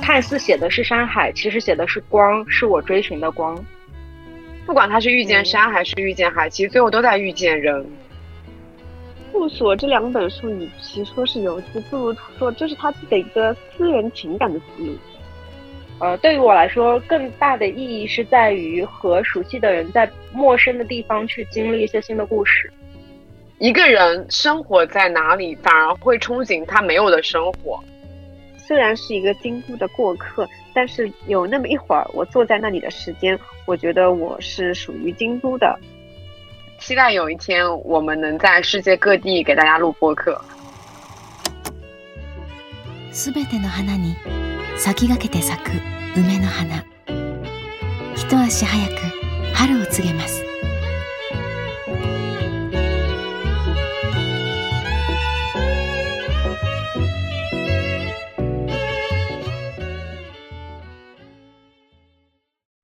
看似写的是山海，其实写的是光，是我追寻的光。不管他是遇见山还是遇见海，其实最后都在遇见人。库索这两本书，与其说是游记，不如说这是他自己的一个私人情感的记录。呃，对于我来说，更大的意义是在于和熟悉的人在陌生的地方去经历一些新的故事。一个人生活在哪里，反而会憧憬他没有的生活。虽然是一个京都的过客，但是有那么一会儿，我坐在那里的时间，我觉得我是属于京都的。期待有一天我们能在世界各地给大家录播客。すべての花に先駆けて咲く 梅の花。一足早く春を告げます。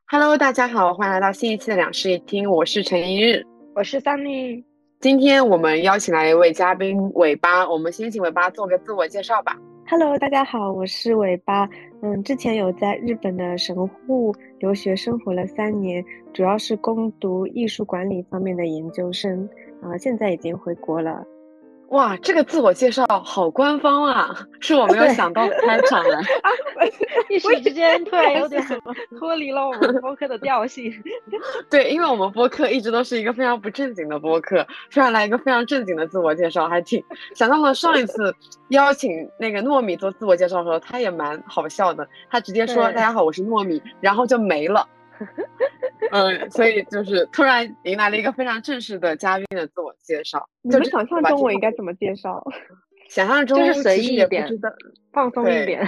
Hello，大家好，欢迎来到新一期的两室一厅，我是陈一日。我是 Sunny，今天我们邀请来一位嘉宾尾巴，我们先请尾巴做个自我介绍吧。 Hello，大家好，我是尾巴。嗯，之前有在日本的神户留学生活了三年，主要是攻读艺术管理方面的研究生，啊，现在已经回国了。哇，这个自我介绍好官方啊，是我没有想到的开场 了。一时之间突然有点脱离了我们播客的调性。对，因为我们播客一直都是一个非常不正经的播客，突然来一个非常正经的自我介绍，还挺想到了上一次邀请那个糯米做自我介绍的时候，他也蛮好笑的，他直接说大家好，我是糯米，然后就没了。嗯，所以就是突然迎来了一个非常正式的嘉宾的自我介绍。你们想象中我应该怎么介绍？想象中就是随意一点，放松一点。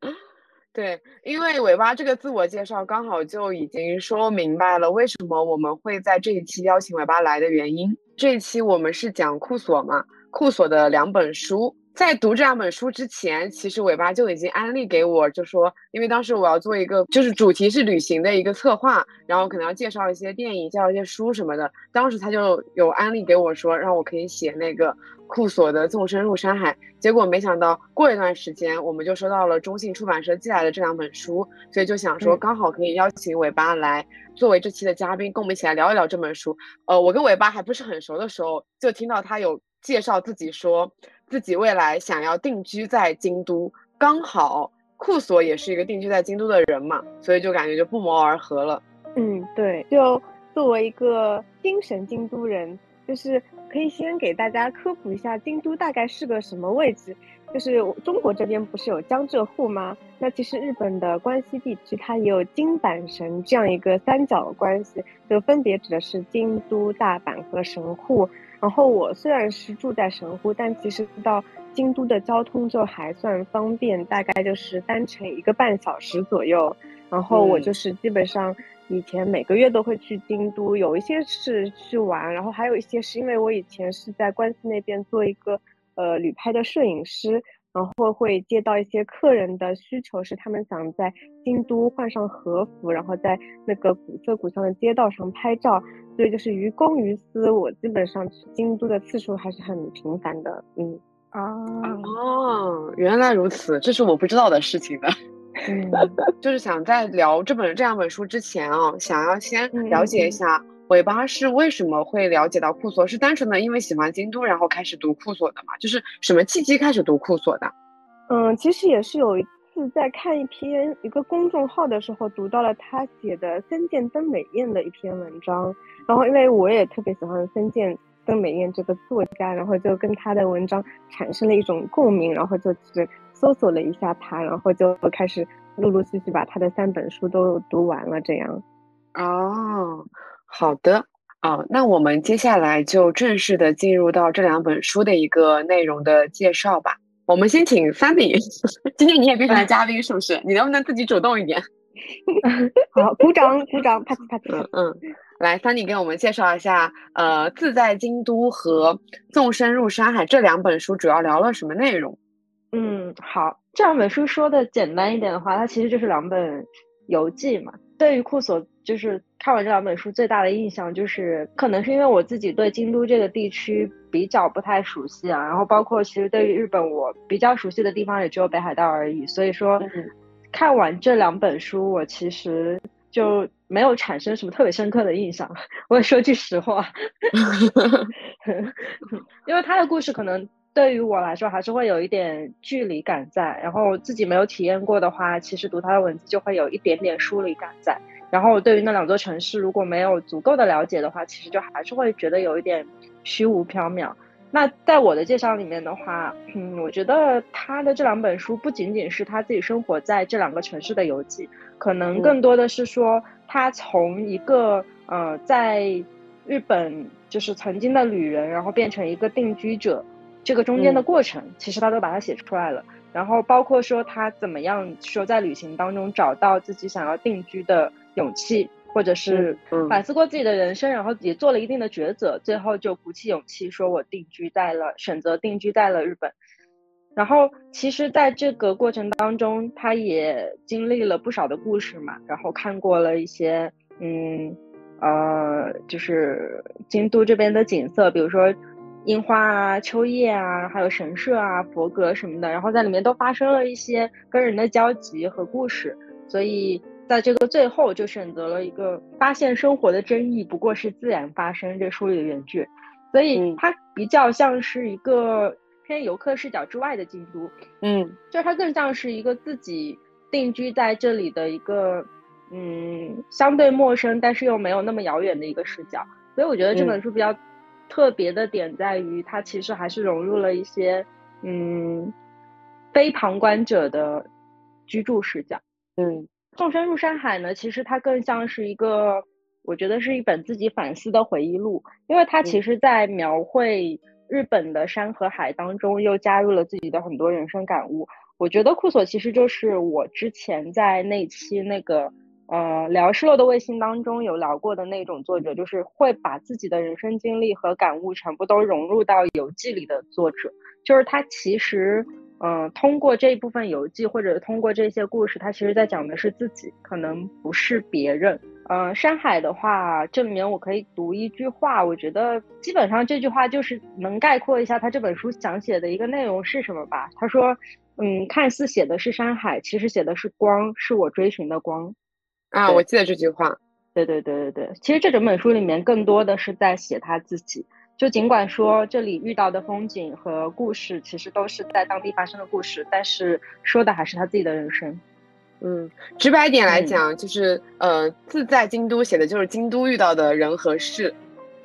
对，因为尾巴这个自我介绍刚好就已经说明白了为什么我们会在这一期邀请尾巴来的原因。这一期我们是讲库索嘛，库索的两本书。在读这两本书之前，其实尾巴就已经安利给我，就说，因为当时我要做一个，就是主题是旅行的一个策划，然后可能要介绍一些电影，介绍一些书什么的。当时他就有安利给我说，让我可以写那个库索的《纵深入山海》。结果没想到过一段时间，我们就收到了中信出版社寄来的这两本书，所以就想说，刚好可以邀请尾巴来作为这期的嘉宾，跟我们一起来聊一聊这本书。呃，我跟尾巴还不是很熟的时候，就听到他有介绍自己说。自己未来想要定居在京都，刚好库索也是一个定居在京都的人嘛，所以就感觉就不谋而合了。嗯，对，就作为一个精神京都人，就是可以先给大家科普一下京都大概是个什么位置。就是中国这边不是有江浙沪吗？那其实日本的关西地区它也有京阪神这样一个三角关系，就分别指的是京都、大阪和神户。然后我虽然是住在神户，但其实到京都的交通就还算方便，大概就是单程一个半小时左右。然后我就是基本上以前每个月都会去京都，有一些是去玩，然后还有一些是因为我以前是在关西那边做一个呃旅拍的摄影师，然后会接到一些客人的需求，是他们想在京都换上和服，然后在那个古色古香的街道上拍照。所以就是于公于私，我基本上去京都的次数还是很频繁的。嗯啊哦，原来如此，这是我不知道的事情的。嗯，就是想在聊这本这两本书之前啊，想要先了解一下尾巴是为什么会了解到库索，是单纯的因为喜欢京都，然后开始读库索的嘛？就是什么契机开始读库索的？嗯，其实也是有。一次在看一篇一个公众号的时候，读到了他写的森见登美彦的一篇文章，然后因为我也特别喜欢森见登美彦这个作家，然后就跟他的文章产生了一种共鸣，然后就去搜索了一下他，然后就开始陆陆续续把他的三本书都读完了。这样，哦，好的，啊，那我们接下来就正式的进入到这两本书的一个内容的介绍吧。我们先请 Sunny，今天你也变成了嘉宾，是不是？你能不能自己主动一点？好，鼓掌，鼓掌，啪叽啪叽。嗯嗯，来，Sunny 给我们介绍一下，呃，《自在京都》和《纵身入山海》这两本书主要聊了什么内容？嗯，好，这两本书说的简单一点的话，它其实就是两本游记嘛。对于库索，就是看完这两本书最大的印象就是，可能是因为我自己对京都这个地区比较不太熟悉啊，然后包括其实对于日本我比较熟悉的地方也只有北海道而已，所以说看完这两本书，我其实就没有产生什么特别深刻的印象。我也说句实话 因为他的故事可能对于我来说还是会有一点距离感在，然后自己没有体验过的话，其实读他的文字就会有一点点疏离感在。然后对于那两座城市，如果没有足够的了解的话，其实就还是会觉得有一点虚无缥缈。那在我的介绍里面的话，嗯，我觉得他的这两本书不仅仅是他自己生活在这两个城市的游记，可能更多的是说他从一个呃在日本就是曾经的旅人，然后变成一个定居者这个中间的过程，其实他都把它写出来了。然后包括说他怎么样说在旅行当中找到自己想要定居的。勇气，或者是反思过自己的人生，然后也做了一定的抉择，最后就鼓起勇气说：“我定居在了，选择定居在了日本。”然后，其实，在这个过程当中，他也经历了不少的故事嘛，然后看过了一些，嗯，呃，就是京都这边的景色，比如说樱花啊、秋叶啊，还有神社啊、佛阁什么的，然后在里面都发生了一些跟人的交集和故事，所以。在这个最后，就选择了一个发现生活的真意不过是自然发生这书里的原句，所以它比较像是一个偏游客视角之外的京都，嗯，就它更像是一个自己定居在这里的一个，嗯，相对陌生但是又没有那么遥远的一个视角。所以我觉得这本书比较特别的点在于，它其实还是融入了一些，嗯，非旁观者的居住视角，嗯。纵身入山海呢，其实它更像是一个，我觉得是一本自己反思的回忆录，因为它其实，在描绘日本的山和海当中，又加入了自己的很多人生感悟。我觉得库索其实就是我之前在那期那个呃聊失落的卫星当中有聊过的那种作者，就是会把自己的人生经历和感悟全部都融入到游记里的作者，就是他其实。嗯，通过这一部分游记，或者通过这些故事，他其实在讲的是自己，可能不是别人。嗯，山海的话，这里面我可以读一句话，我觉得基本上这句话就是能概括一下他这本书想写的一个内容是什么吧。他说，嗯，看似写的是山海，其实写的是光，是我追寻的光。啊，我记得这句话。对对对对对，其实这整本书里面更多的是在写他自己。就尽管说这里遇到的风景和故事其实都是在当地发生的故事，但是说的还是他自己的人生。嗯，直白点来讲，就是呃，自在京都写的就是京都遇到的人和事，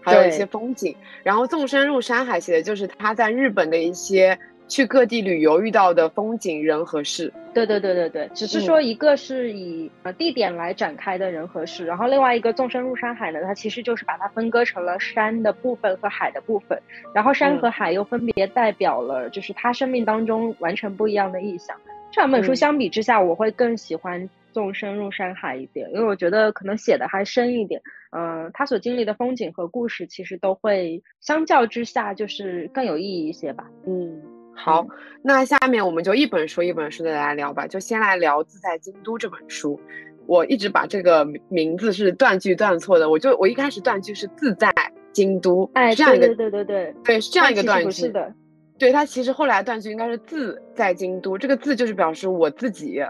还有一些风景。然后纵身入山海写的就是他在日本的一些。去各地旅游遇到的风景、人和事，对对对对对，只是说一个是以呃地点来展开的人和事，然后另外一个纵深入山海呢，它其实就是把它分割成了山的部分和海的部分，然后山和海又分别代表了就是他生命当中完全不一样的意象。这两本书相比之下，我会更喜欢纵深入山海一点，因为我觉得可能写的还深一点，嗯，他所经历的风景和故事其实都会相较之下就是更有意义一些吧，嗯。好，那下面我们就一本书一本书的来聊吧。就先来聊《自在京都》这本书。我一直把这个名字是断句断错的，我就我一开始断句是“自在京都”，哎，这样一个对对对对对，是这样一个断句。是的，对它其实后来断句应该是“自在京都”，这个“自就是表示我自己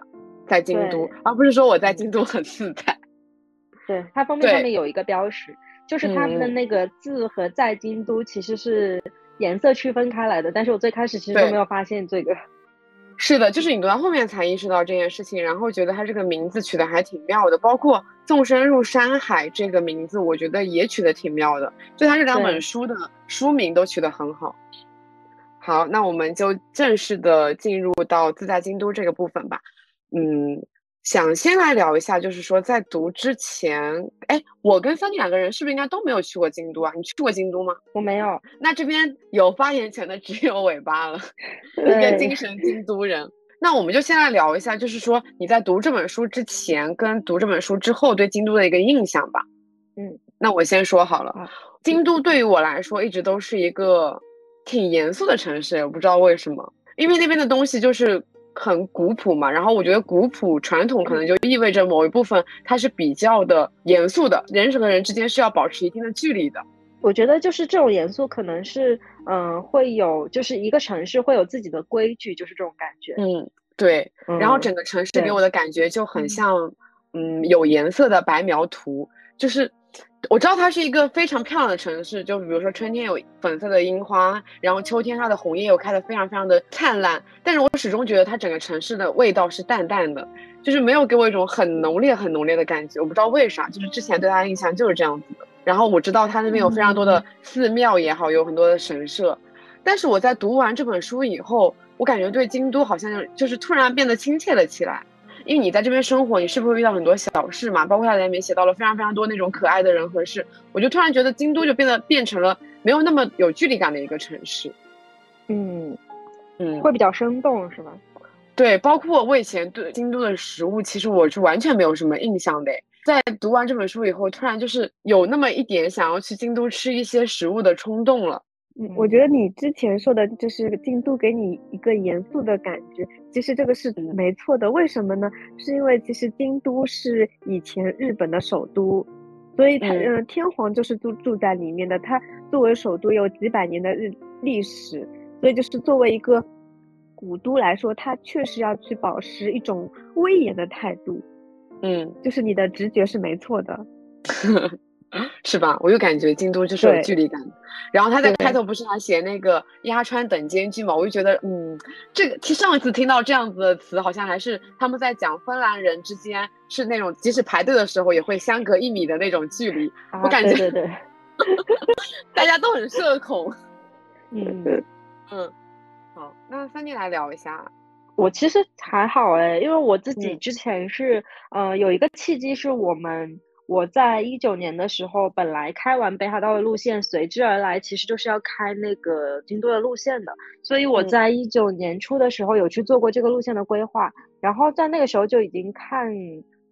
在京都，而不是说我在京都很自在。对，它封面上面有一个标识，就是他们的那个“字和“在京都”其实是。颜色区分开来的，但是我最开始其实都没有发现这个。是的，就是你读到后面才意识到这件事情，然后觉得它这个名字取得还挺妙的。包括“纵身入山海”这个名字，我觉得也取得挺妙的。就它这两本书的书名都取得很好。好，那我们就正式的进入到自在京都这个部分吧。嗯。想先来聊一下，就是说在读之前，哎，我跟三弟两个人是不是应该都没有去过京都啊？你去过京都吗？我没有。那这边有发言权的只有尾巴了，一个精神京都人。那我们就先来聊一下，就是说你在读这本书之前跟读这本书之后对京都的一个印象吧。嗯，那我先说好了，京都对于我来说一直都是一个挺严肃的城市，我不知道为什么，因为那边的东西就是。很古朴嘛，然后我觉得古朴传统可能就意味着某一部分它是比较的严肃的，人和人之间是要保持一定的距离的。我觉得就是这种严肃，可能是嗯会有，就是一个城市会有自己的规矩，就是这种感觉。嗯，对。然后整个城市给我的感觉就很像，嗯，有颜色的白描图，就是。我知道它是一个非常漂亮的城市，就比如说春天有粉色的樱花，然后秋天它的红叶又开得非常非常的灿烂。但是我始终觉得它整个城市的味道是淡淡的，就是没有给我一种很浓烈、很浓烈的感觉。我不知道为啥，就是之前对它的印象就是这样子的。然后我知道它那边有非常多的寺庙也好，有很多的神社。但是我在读完这本书以后，我感觉对京都好像就是突然变得亲切了起来。因为你在这边生活，你是不是会遇到很多小事嘛？包括他在里面写到了非常非常多那种可爱的人和事，我就突然觉得京都就变得变成了没有那么有距离感的一个城市。嗯嗯，会比较生动是吧？对，包括我以前对京都的食物，其实我是完全没有什么印象的。在读完这本书以后，突然就是有那么一点想要去京都吃一些食物的冲动了。嗯，我觉得你之前说的就是京都给你一个严肃的感觉，其实这个是没错的。为什么呢？是因为其实京都是以前日本的首都，所以它嗯天皇就是住住在里面的。它作为首都有几百年的日历史，所以就是作为一个古都来说，它确实要去保持一种威严的态度。嗯，就是你的直觉是没错的。是吧？我就感觉京都就是有距离感。然后他在开头不是还写那个鸭川等间距嘛？我就觉得，嗯，这个其实上一次听到这样子的词，好像还是他们在讲芬兰人之间是那种即使排队的时候也会相隔一米的那种距离。我感觉对对，大家都很社恐。嗯 嗯，好，那三弟来聊一下。我其实还好哎，因为我自己之前是，呃，有一个契机是我们。我在一九年的时候，本来开完北海道的路线，随之而来其实就是要开那个京都的路线的，所以我在一九年初的时候有去做过这个路线的规划，然后在那个时候就已经看，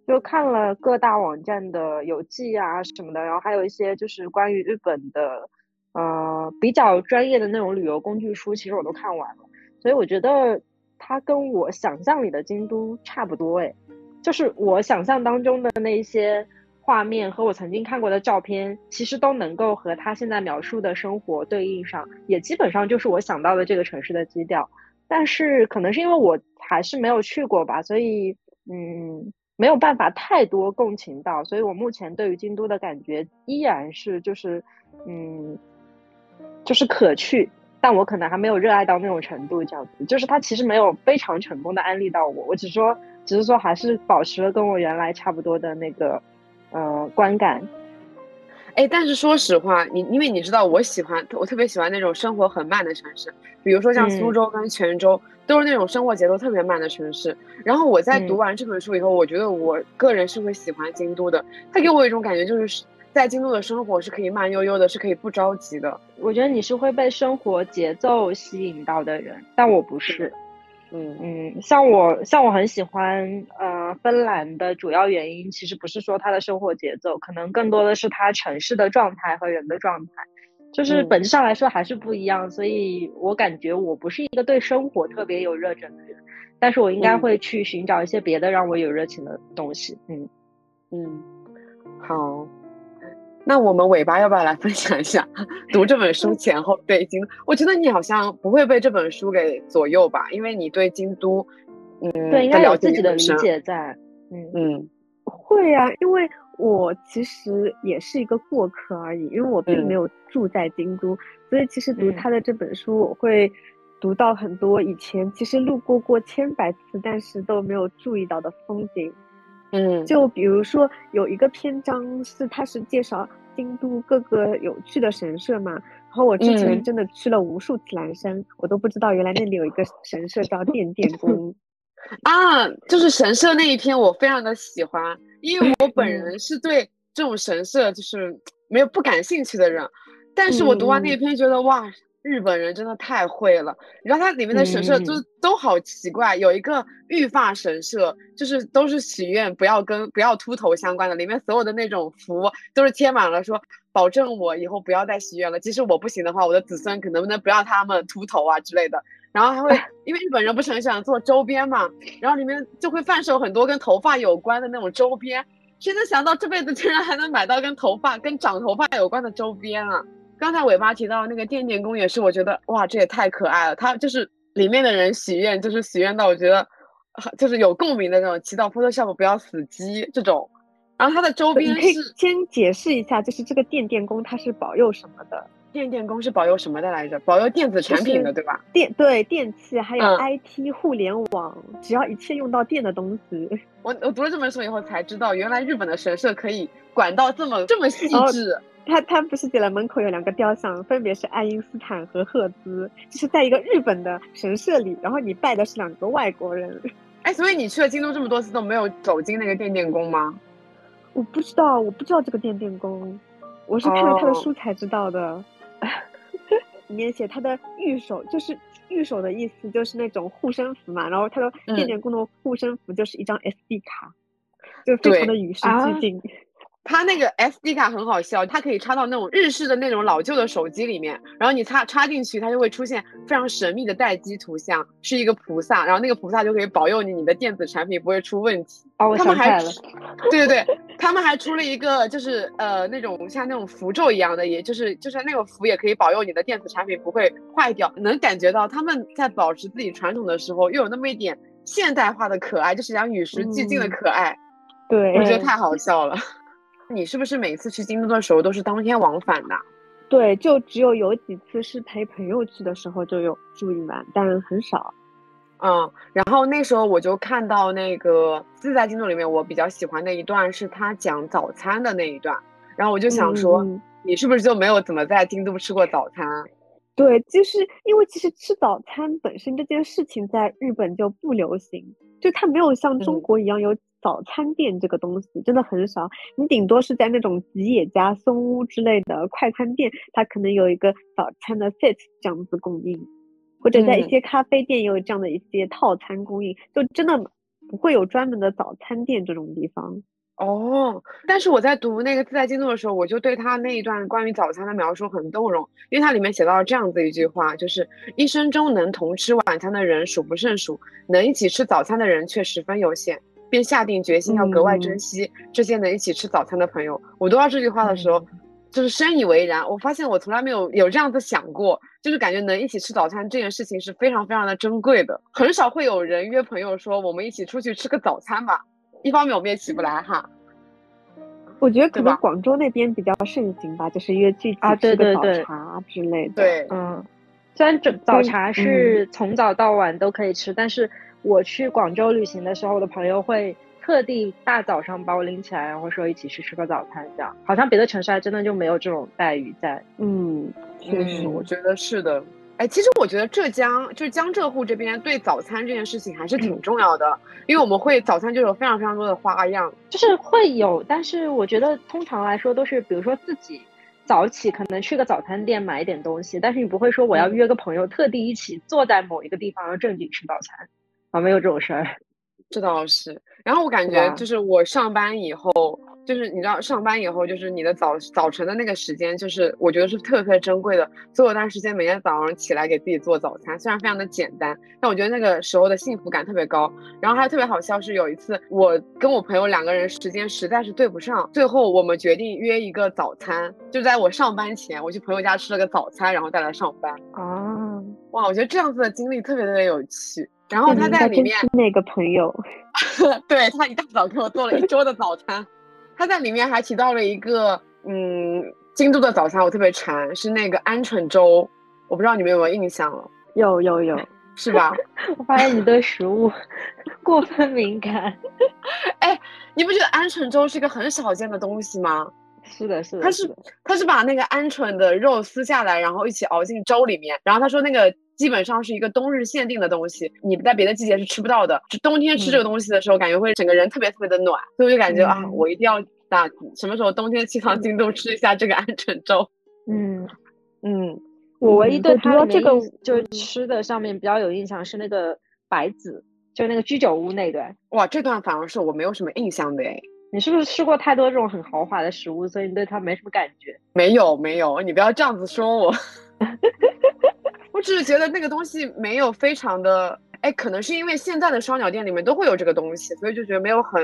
就看了各大网站的游记啊什么的，然后还有一些就是关于日本的，呃，比较专业的那种旅游工具书，其实我都看完了，所以我觉得它跟我想象里的京都差不多，诶，就是我想象当中的那些。画面和我曾经看过的照片，其实都能够和他现在描述的生活对应上，也基本上就是我想到的这个城市的基调。但是可能是因为我还是没有去过吧，所以嗯，没有办法太多共情到。所以我目前对于京都的感觉依然是就是嗯，就是可去，但我可能还没有热爱到那种程度。这样子，就是他其实没有非常成功的安利到我，我只说只是说还是保持了跟我原来差不多的那个。呃，观感，哎，但是说实话，你因为你知道，我喜欢我特别喜欢那种生活很慢的城市，比如说像苏州跟泉州，都是那种生活节奏特别慢的城市。然后我在读完这本书以后，我觉得我个人是会喜欢京都的，它给我一种感觉，就是在京都的生活是可以慢悠悠的，是可以不着急的。我觉得你是会被生活节奏吸引到的人，但我不是。嗯嗯嗯，像我像我很喜欢呃芬兰的主要原因，其实不是说它的生活节奏，可能更多的是它城市的状态和人的状态，就是本质上来说还是不一样。所以我感觉我不是一个对生活特别有热忱的人，但是我应该会去寻找一些别的让我有热情的东西。嗯嗯，好。那我们尾巴要不要来分享一下读这本书前后对京？我觉得你好像不会被这本书给左右吧，因为你对京都，嗯，对，应该有自己的理解在。嗯嗯，会啊，因为我其实也是一个过客而已，因为我并没有住在京都，所以其实读他的这本书，我会读到很多以前其实路过过千百次，但是都没有注意到的风景。嗯，就比如说有一个篇章是，他是介绍京都各个有趣的神社嘛。然后我之前真的去了无数次岚山，我都不知道原来那里有一个神社叫殿殿 宫。啊，就是神社那一篇我非常的喜欢，因为我本人是对这种神社就是没有不感兴趣的人，但是我读完那一篇觉得哇。日本人真的太会了，你知道它里面的神社都都好奇怪，有一个御发神社，就是都是许愿不要跟不要秃头相关的，里面所有的那种符都是贴满了，说保证我以后不要再许愿了，即使我不行的话，我的子孙可能不能不要他们秃头啊之类的。然后还会 因为日本人不是很喜欢做周边嘛，然后里面就会贩售很多跟头发有关的那种周边。谁能想到这辈子竟然还能买到跟头发、跟长头发有关的周边啊？刚才尾巴提到那个电电工也是，我觉得哇，这也太可爱了。他就是里面的人许愿，就是许愿到我觉得就是有共鸣的那种，祈祷 Photoshop 不要死机这种。然后它的周边是先解释一下，就是这个电电工它是保佑什么的？电电工是保佑什么的来着？保佑电子产品的，对吧？电对电器还有 IT 互联网，只要一切用到电的东西。我我读了这本书以后才知道，原来日本的神社可以管到这么这么细致。他他不是写了门口有两个雕像，分别是爱因斯坦和赫兹，就是在一个日本的神社里，然后你拜的是两个外国人。哎，所以你去了京都这么多次都没有走进那个电电宫吗？我不知道，我不知道这个电电宫，我是看了他的书才知道的。里面写他的御守，就是御守的意思，就是那种护身符嘛。然后他的电电宫的护身符就是一张 SD 卡，就非常的与时俱进。它那个 SD 卡很好笑，它可以插到那种日式的那种老旧的手机里面，然后你插插进去，它就会出现非常神秘的待机图像，是一个菩萨，然后那个菩萨就可以保佑你，你的电子产品不会出问题。哦，我想起来了。对对对，他们还出了一个，就是呃那种像那种符咒一样的，也就是就是那个符也可以保佑你的电子产品不会坏掉。能感觉到他们在保持自己传统的时候，又有那么一点现代化的可爱，就是讲与时俱进的可爱。对，我觉得太好笑了。你是不是每次去京都的时候都是当天往返的？对，就只有有几次是陪朋友去的时候就有住一晚，但很少。嗯，然后那时候我就看到那个自在京都里面，我比较喜欢的一段是他讲早餐的那一段，然后我就想说，你是不是就没有怎么在京都吃过早餐？对，就是因为其实吃早餐本身这件事情在日本就不流行，就它没有像中国一样有。早餐店这个东西真的很少，你顶多是在那种吉野家、松屋之类的快餐店，它可能有一个早餐的 set 这样子供应，或者在一些咖啡店也有这样的一些套餐供应，就真的不会有专门的早餐店这种地方。哦，但是我在读那个自在京都的时候，我就对他那一段关于早餐的描述很动容，因为它里面写到了这样子一句话，就是一生中能同吃晚餐的人数不胜数，能一起吃早餐的人却十分有限。便下定决心要格外珍惜这些能一起吃早餐的朋友。我读到这句话的时候，就是深以为然。我发现我从来没有有这样子想过，就是感觉能一起吃早餐这件事情是非常非常的珍贵的。很少会有人约朋友说我们一起出去吃个早餐吧。一方面我们也起不来哈。我觉得可能广州那边比较盛行吧，就是约聚啊，对对对，早茶之类的。对，嗯，虽然早早茶是从早到晚都可以吃，但是。我去广州旅行的时候，我的朋友会特地大早上把我拎起来，然后说一起去吃个早餐，这样好像别的城市还真的就没有这种待遇在。嗯，确实，我觉得是的。哎，其实我觉得浙江就是江浙沪这边对早餐这件事情还是挺重要的，因为我们会早餐就有非常非常多的花样，就是会有，但是我觉得通常来说都是，比如说自己早起可能去个早餐店买一点东西，但是你不会说我要约个朋友特地一起坐在某一个地方然后正经吃早餐。啊，没有这种事儿，这倒是。然后我感觉就是我上班以后，就是你知道，上班以后就是你的早早晨的那个时间，就是我觉得是特别珍贵的。所以有段时间每天早上起来给自己做早餐，虽然非常的简单，但我觉得那个时候的幸福感特别高。然后还特别好笑是有一次，我跟我朋友两个人时间实在是对不上，最后我们决定约一个早餐，就在我上班前，我去朋友家吃了个早餐，然后再来上班。啊，哇，我觉得这样子的经历特别特别有趣。然后他在里面那个朋友，对他一大早给我做了一桌的早餐。他在里面还提到了一个，嗯，京都的早餐我特别馋，是那个鹌鹑粥。我不知道你们有没有印象了？有有有，是吧？我发现你对食物 过分敏感。哎，你不觉得鹌鹑粥是一个很少见的东西吗？是的，是的。他是他是把那个鹌鹑的肉撕下来，然后一起熬进粥里面。然后他说那个。基本上是一个冬日限定的东西，你在别的季节是吃不到的。就冬天吃这个东西的时候，感觉会整个人特别特别的暖，所以我就感觉啊，我一定要打什么时候冬天去趟京都吃一下这个鹌鹑粥。嗯嗯，我唯一对它这个就吃的上面比较有印象是那个白子，就那个居酒屋那段。哇，这段反而是我没有什么印象的哎。你是不是吃过太多这种很豪华的食物，所以你对它没什么感觉？没有没有，你不要这样子说我。我只是觉得那个东西没有非常的，哎，可能是因为现在的烧鸟店里面都会有这个东西，所以就觉得没有很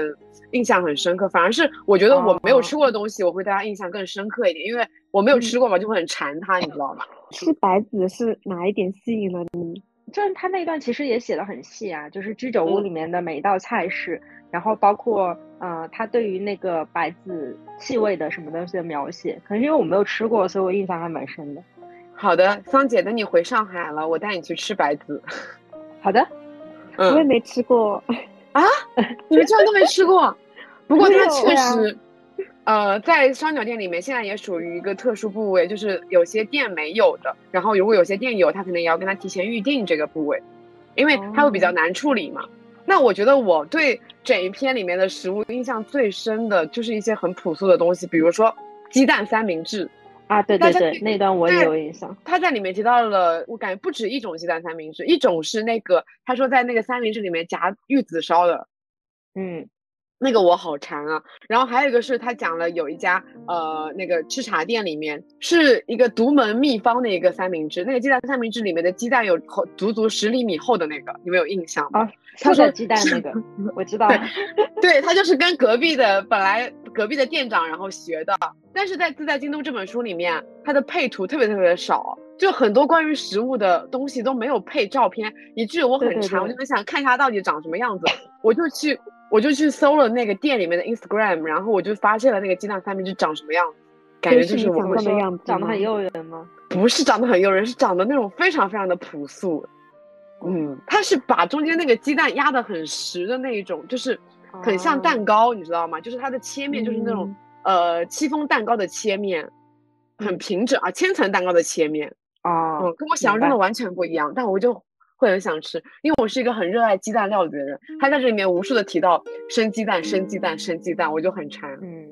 印象很深刻。反而是我觉得我没有吃过的东西，我会对它印象更深刻一点，因为我没有吃过嘛，就会很馋它，你知道吗？吃白子是哪一点吸引了你？就是他那段其实也写的很细啊，就是居酒屋里面的每一道菜式，然后包括呃他对于那个白子气味的什么东西的描写，可能是因为我没有吃过，所以我印象还蛮深的。好的，桑姐，等你回上海了，我带你去吃白子。好的，我也没吃过啊，你们居然都没吃过？不过它确实。呃，在烧鸟店里面，现在也属于一个特殊部位，就是有些店没有的。然后如果有些店有，他可能也要跟他提前预定这个部位，因为它会比较难处理嘛。那我觉得我对整一篇里面的食物印象最深的就是一些很朴素的东西，比如说鸡蛋三明治啊，对对对，那段我也有印象。他在里面提到了，我感觉不止一种鸡蛋三明治，一种是那个他说在那个三明治里面夹玉子烧的，嗯。那个我好馋啊！然后还有一个是他讲了有一家呃那个吃茶店里面是一个独门秘方的一个三明治，那个鸡蛋三明治里面的鸡蛋有厚足足十厘米厚的那个，你们有印象吗？他说鸡蛋那个我知道，对他就是跟隔壁的本来隔壁的店长然后学的，但是在自在京都这本书里面，它的配图特别特别的少，就很多关于食物的东西都没有配照片，以至于我很馋，我就很想看一下到底长什么样子，我就去。我就去搜了那个店里面的 Instagram，然后我就发现了那个鸡蛋三明治长什么样子，感觉就是我们的样子，长得很诱人吗？不是长得很诱人，是长得那种非常非常的朴素。嗯，它是把中间那个鸡蛋压得很实的那一种，就是很像蛋糕，你知道吗？就是它的切面就是那种呃戚风蛋糕的切面，很平整啊，千层蛋糕的切面啊，嗯，跟我想象中的完全不一样，但我就。会很想吃，因为我是一个很热爱鸡蛋料理的人。他在这里面无数的提到生鸡蛋、生鸡蛋、生鸡蛋，我就很馋。嗯。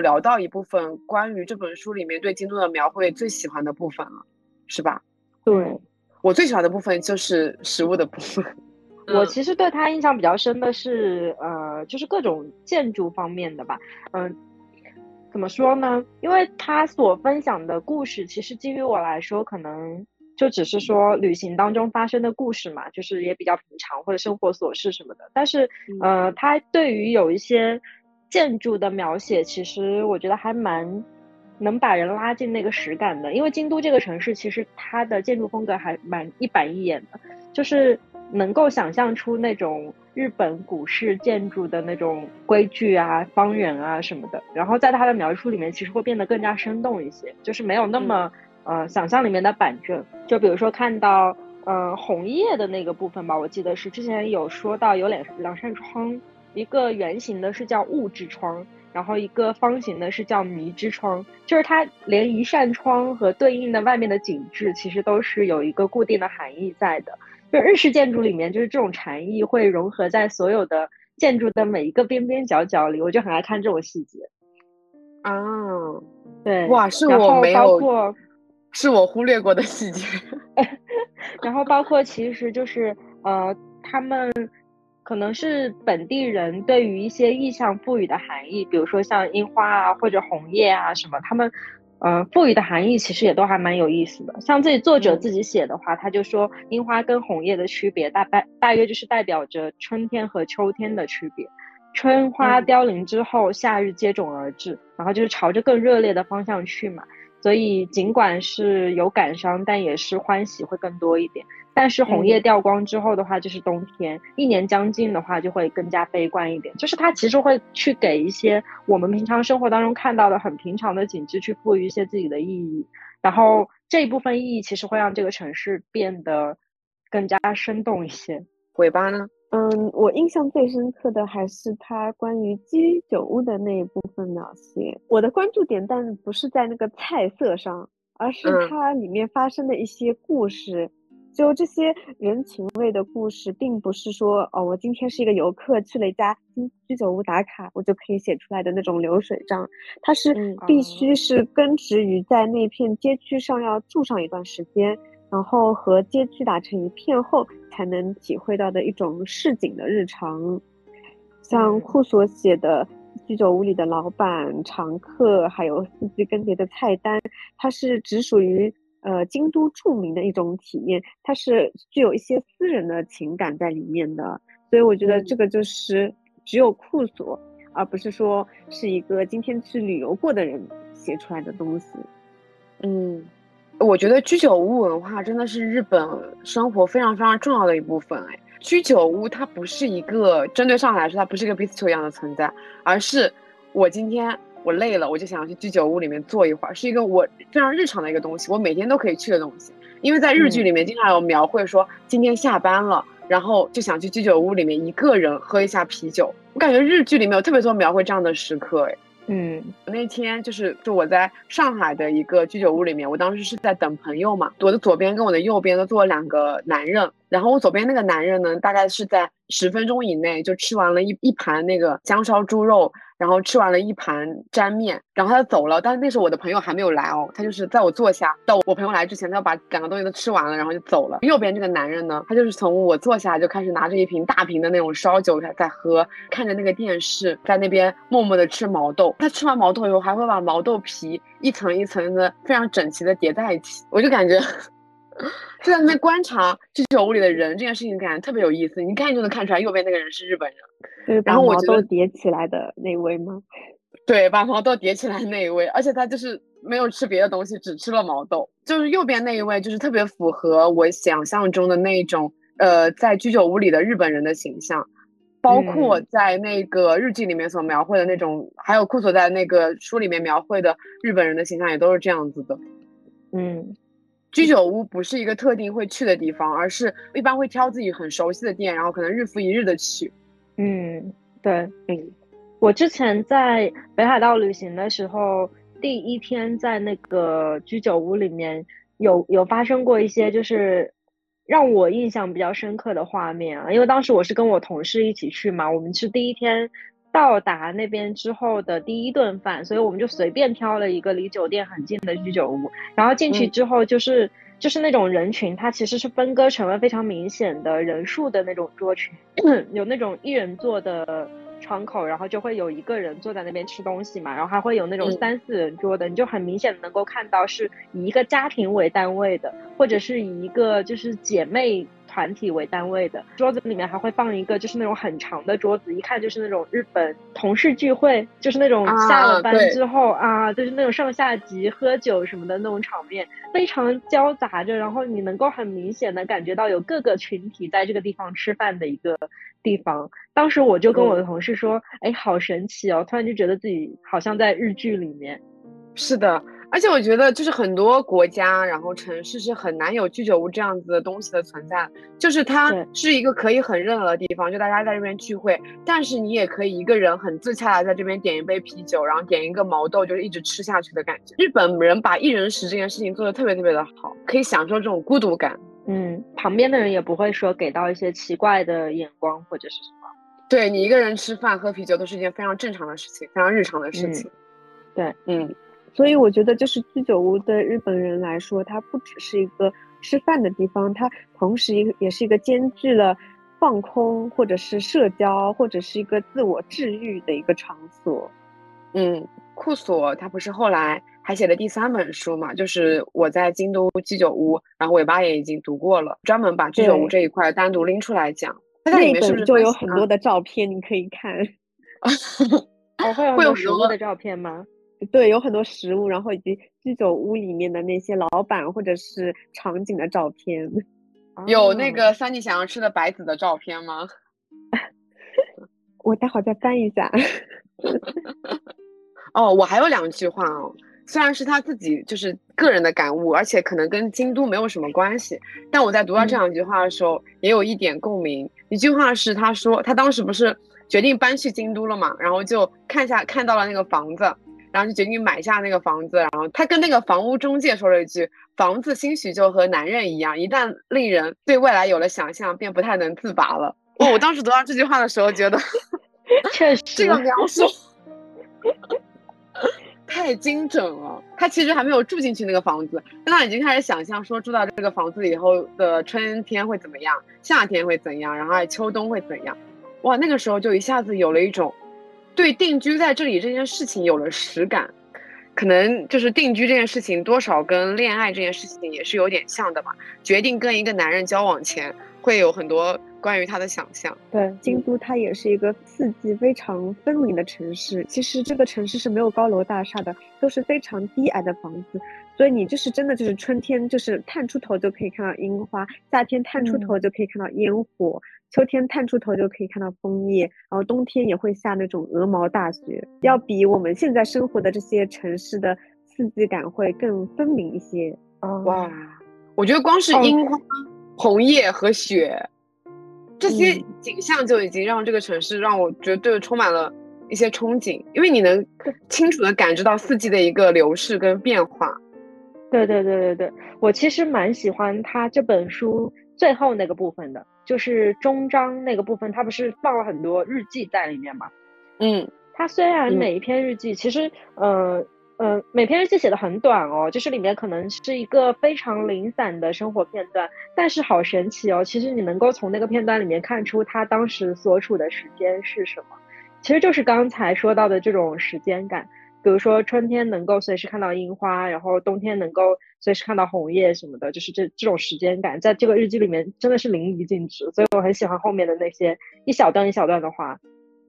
有聊到一部分关于这本书里面对京都的描绘最喜欢的部分了，是吧？对。我最喜欢的部分就是食物的部分。我其实对他印象比较深的是，呃，就是各种建筑方面的吧。嗯，怎么说呢？因为他所分享的故事，其实基于我来说，可能就只是说旅行当中发生的故事嘛，就是也比较平常或者生活琐事什么的。但是，呃，他对于有一些建筑的描写，其实我觉得还蛮。能把人拉进那个实感的，因为京都这个城市其实它的建筑风格还蛮一板一眼的，就是能够想象出那种日本古式建筑的那种规矩啊、方圆啊什么的。然后在它的描述里面，其实会变得更加生动一些，就是没有那么呃想象里面的板正。就比如说看到嗯红叶的那个部分吧，我记得是之前有说到有两两扇窗，一个圆形的是叫雾之窗。然后一个方形的是叫迷之窗，就是它连一扇窗和对应的外面的景致，其实都是有一个固定的含义在的。就日式建筑里面，就是这种禅意会融合在所有的建筑的每一个边边角角里，我就很爱看这种细节。啊，对，哇，是我没有，是我忽略过的细节。然后包括其实就是呃，他们。可能是本地人对于一些意象赋予的含义，比如说像樱花啊或者红叶啊什么，他们，呃，赋予的含义其实也都还蛮有意思的。像这作者自己写的话，他就说樱花跟红叶的区别大概大约就是代表着春天和秋天的区别。春花凋零之后，夏日接踵而至，然后就是朝着更热烈的方向去嘛。所以尽管是有感伤，但也是欢喜会更多一点。但是红叶掉光之后的话，就是冬天，一年将近的话，就会更加悲观一点。就是它其实会去给一些我们平常生活当中看到的很平常的景致去赋予一些自己的意义，然后这一部分意义其实会让这个城市变得更加生动一些。尾巴呢？嗯，我印象最深刻的还是他关于居酒屋的那一部分描写。我的关注点，但不是在那个菜色上，而是它里面发生的一些故事。就这些人情味的故事，并不是说哦，我今天是一个游客去了一家居酒屋打卡，我就可以写出来的那种流水账。它是必须是根植于在那片街区上要住上一段时间，然后和街区打成一片后，才能体会到的一种市井的日常。像库所写的居酒屋里的老板、常客，还有四季更迭的菜单，它是只属于呃京都著名的一种体验，它是具有一些私人的情感在里面的。所以我觉得这个就是只有库所，而不是说是一个今天去旅游过的人写出来的东西。嗯。我觉得居酒屋文化真的是日本生活非常非常重要的一部分。哎，居酒屋它不是一个针对上海来说，它不是一个 bistro 一样的存在，而是我今天我累了，我就想要去居酒屋里面坐一会儿，是一个我非常日常的一个东西，我每天都可以去的东西。因为在日剧里面经常有描绘说，今天下班了，然后就想去居酒屋里面一个人喝一下啤酒。我感觉日剧里面有特别多描绘这样的时刻，哎。嗯，那天就是就我在上海的一个居酒屋里面，我当时是在等朋友嘛，我的左边跟我的右边都坐了两个男人，然后我左边那个男人呢，大概是在十分钟以内就吃完了一一盘那个香烧猪肉。然后吃完了一盘沾面，然后他就走了。但是那时候我的朋友还没有来哦，他就是在我坐下到我朋友来之前，他要把两个东西都吃完了，然后就走了。右边这个男人呢，他就是从我坐下就开始拿着一瓶大瓶的那种烧酒在喝，看着那个电视，在那边默默的吃毛豆。他吃完毛豆以后，还会把毛豆皮一层一层的非常整齐的叠在一起。我就感觉就在那边观察居酒屋里的人这件事情，感觉特别有意思。你一看就能看出来，右边那个人是日本人。然后我觉得叠起来的那位吗？对，把毛豆叠起来那一位，而且他就是没有吃别的东西，只吃了毛豆。就是右边那一位，就是特别符合我想象中的那种，呃，在居酒屋里的日本人的形象，包括在那个日记里面所描绘的那种，还有库索在那个书里面描绘的日本人的形象，也都是这样子的。嗯，居酒屋不是一个特定会去的地方，而是一般会挑自己很熟悉的店，然后可能日复一日的去。嗯，对，嗯，我之前在北海道旅行的时候，第一天在那个居酒屋里面有有发生过一些就是让我印象比较深刻的画面啊，因为当时我是跟我同事一起去嘛，我们是第一天到达那边之后的第一顿饭，所以我们就随便挑了一个离酒店很近的居酒屋，然后进去之后就是。就是那种人群，它其实是分割成了非常明显的人数的那种桌群，有那种一人座的窗口，然后就会有一个人坐在那边吃东西嘛，然后还会有那种三四人桌的，你就很明显能够看到是以一个家庭为单位的，或者是以一个就是姐妹。团体为单位的桌子里面还会放一个，就是那种很长的桌子，一看就是那种日本同事聚会，就是那种下了班之后啊，就是那种上下级喝酒什么的那种场面，非常交杂着，然后你能够很明显的感觉到有各个群体在这个地方吃饭的一个地方。当时我就跟我的同事说，哎，好神奇哦，突然就觉得自己好像在日剧里面。是的。而且我觉得，就是很多国家，然后城市是很难有居酒屋这样子的东西的存在。就是它是一个可以很热闹的地方，就大家在这边聚会，但是你也可以一个人很自洽的在这边点一杯啤酒，然后点一个毛豆，就是一直吃下去的感觉。日本人把一人食这件事情做的特别特别的好，可以享受这种孤独感。嗯，旁边的人也不会说给到一些奇怪的眼光或者是什么。对你一个人吃饭喝啤酒都是一件非常正常的事情，非常日常的事情。对，嗯。所以我觉得，就是居酒屋对日本人来说，它不只是一个吃饭的地方，它同时一个也是一个兼具了放空，或者是社交，或者是一个自我治愈的一个场所。嗯，库索他不是后来还写了第三本书嘛？就是我在京都居酒屋，然后尾巴也已经读过了，专门把居酒屋这一块单独拎出来讲。它里面是不是就有很多的照片？你可以看。哦，会有会有很多的照片吗？对，有很多食物，然后以及居酒屋里面的那些老板或者是场景的照片。有那个三弟想要吃的白子的照片吗？我待会儿再翻一下。哦，我还有两句话哦，虽然是他自己就是个人的感悟，而且可能跟京都没有什么关系，但我在读到这两句话的时候，也有一点共鸣。一句话是他说他当时不是决定搬去京都了嘛，然后就看下看到了那个房子。然后就决定买下那个房子，然后他跟那个房屋中介说了一句：“房子兴许就和男人一样，一旦令人对未来有了想象，便不太能自拔了。”哦，我当时读到这句话的时候，觉得 确实这个描述太精准了。他其实还没有住进去那个房子，但他已经开始想象说住到这个房子以后的春天会怎么样，夏天会怎样，然后还秋冬会怎样。哇，那个时候就一下子有了一种对定居在这里这件事情有了实感。可能就是定居这件事情，多少跟恋爱这件事情也是有点像的吧。决定跟一个男人交往前，会有很多关于他的想象。对，京都它也是一个四季非常分明的城市。其实这个城市是没有高楼大厦的，都是非常低矮的房子。所以你就是真的就是春天就是探出头就可以看到樱花，夏天探出头就可以看到烟火。秋天探出头就可以看到枫叶，然后冬天也会下那种鹅毛大雪，要比我们现在生活的这些城市的四季感会更分明一些。哇，我觉得光是樱花、红叶和雪这些景象就已经让这个城市让我觉得充满了一些憧憬，因为你能清楚的感知到四季的一个流逝跟变化。对对对对对，我其实蛮喜欢他这本书最后那个部分的。就是终章那个部分，他不是放了很多日记在里面嘛？嗯，他虽然每一篇日记其实，呃呃，每篇日记写的很短哦，就是里面可能是一个非常零散的生活片段，但是好神奇哦，其实你能够从那个片段里面看出他当时所处的时间是什么，其实就是刚才说到的这种时间感。比如说春天能够随时看到樱花，然后冬天能够随时看到红叶什么的，就是这这种时间感，在这个日记里面真的是淋漓尽致，所以我很喜欢后面的那些一小段一小段的话。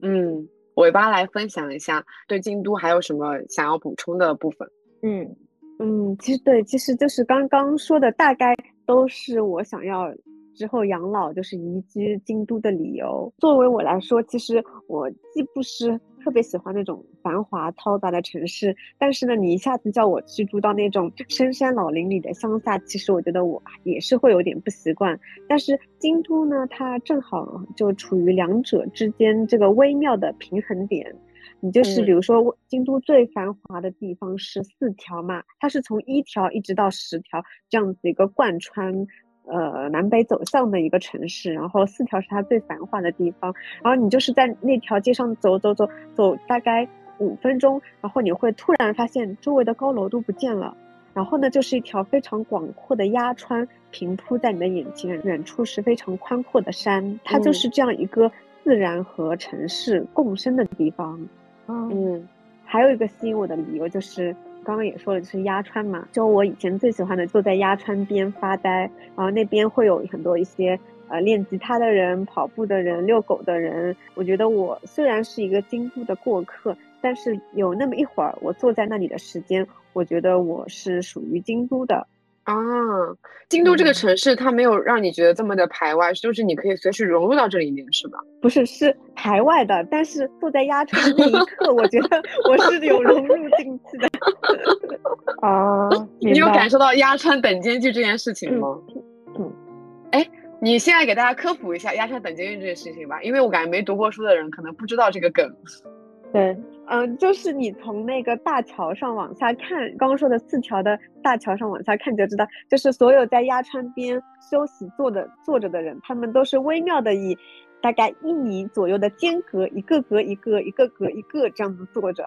嗯，尾巴来分享一下对京都还有什么想要补充的部分？嗯嗯，其实对，其实就是刚刚说的大概都是我想要之后养老就是移居京都的理由。作为我来说，其实我既不是。特别喜欢那种繁华嘈杂的城市，但是呢，你一下子叫我去住到那种深山老林里的乡下，其实我觉得我也是会有点不习惯。但是京都呢，它正好就处于两者之间这个微妙的平衡点。你就是比如说，京都最繁华的地方是四条嘛，它是从一条一直到十条这样子一个贯穿。呃，南北走向的一个城市，然后四条是它最繁华的地方，然后你就是在那条街上走走走走，大概五分钟，然后你会突然发现周围的高楼都不见了，然后呢，就是一条非常广阔的鸭川平铺在你的眼前，远处是非常宽阔的山，它就是这样一个自然和城市共生的地方。嗯，还有一个吸引我的理由就是。刚刚也说了，就是鸭川嘛，就我以前最喜欢的，坐在鸭川边发呆，然后那边会有很多一些呃练吉他的人、跑步的人、遛狗的人。我觉得我虽然是一个京都的过客，但是有那么一会儿我坐在那里的时间，我觉得我是属于京都的。啊，京都这个城市，它没有让你觉得这么的排外，就是你可以随时融入到这里面，是吧？不是，是排外的。但是坐在鸭川那一刻，我觉得我是有融入进去的。啊，你有感受到鸭川等间距这件事情吗？嗯。哎，你现在给大家科普一下鸭川等间距这件事情吧，因为我感觉没读过书的人可能不知道这个梗。对，嗯，就是你从那个大桥上往下看，刚刚说的四条的大桥上往下看，就知道，就是所有在鸭川边休息坐的坐着的人，他们都是微妙的以大概一米左右的间隔，一个隔一个，一个隔一个这样子坐着，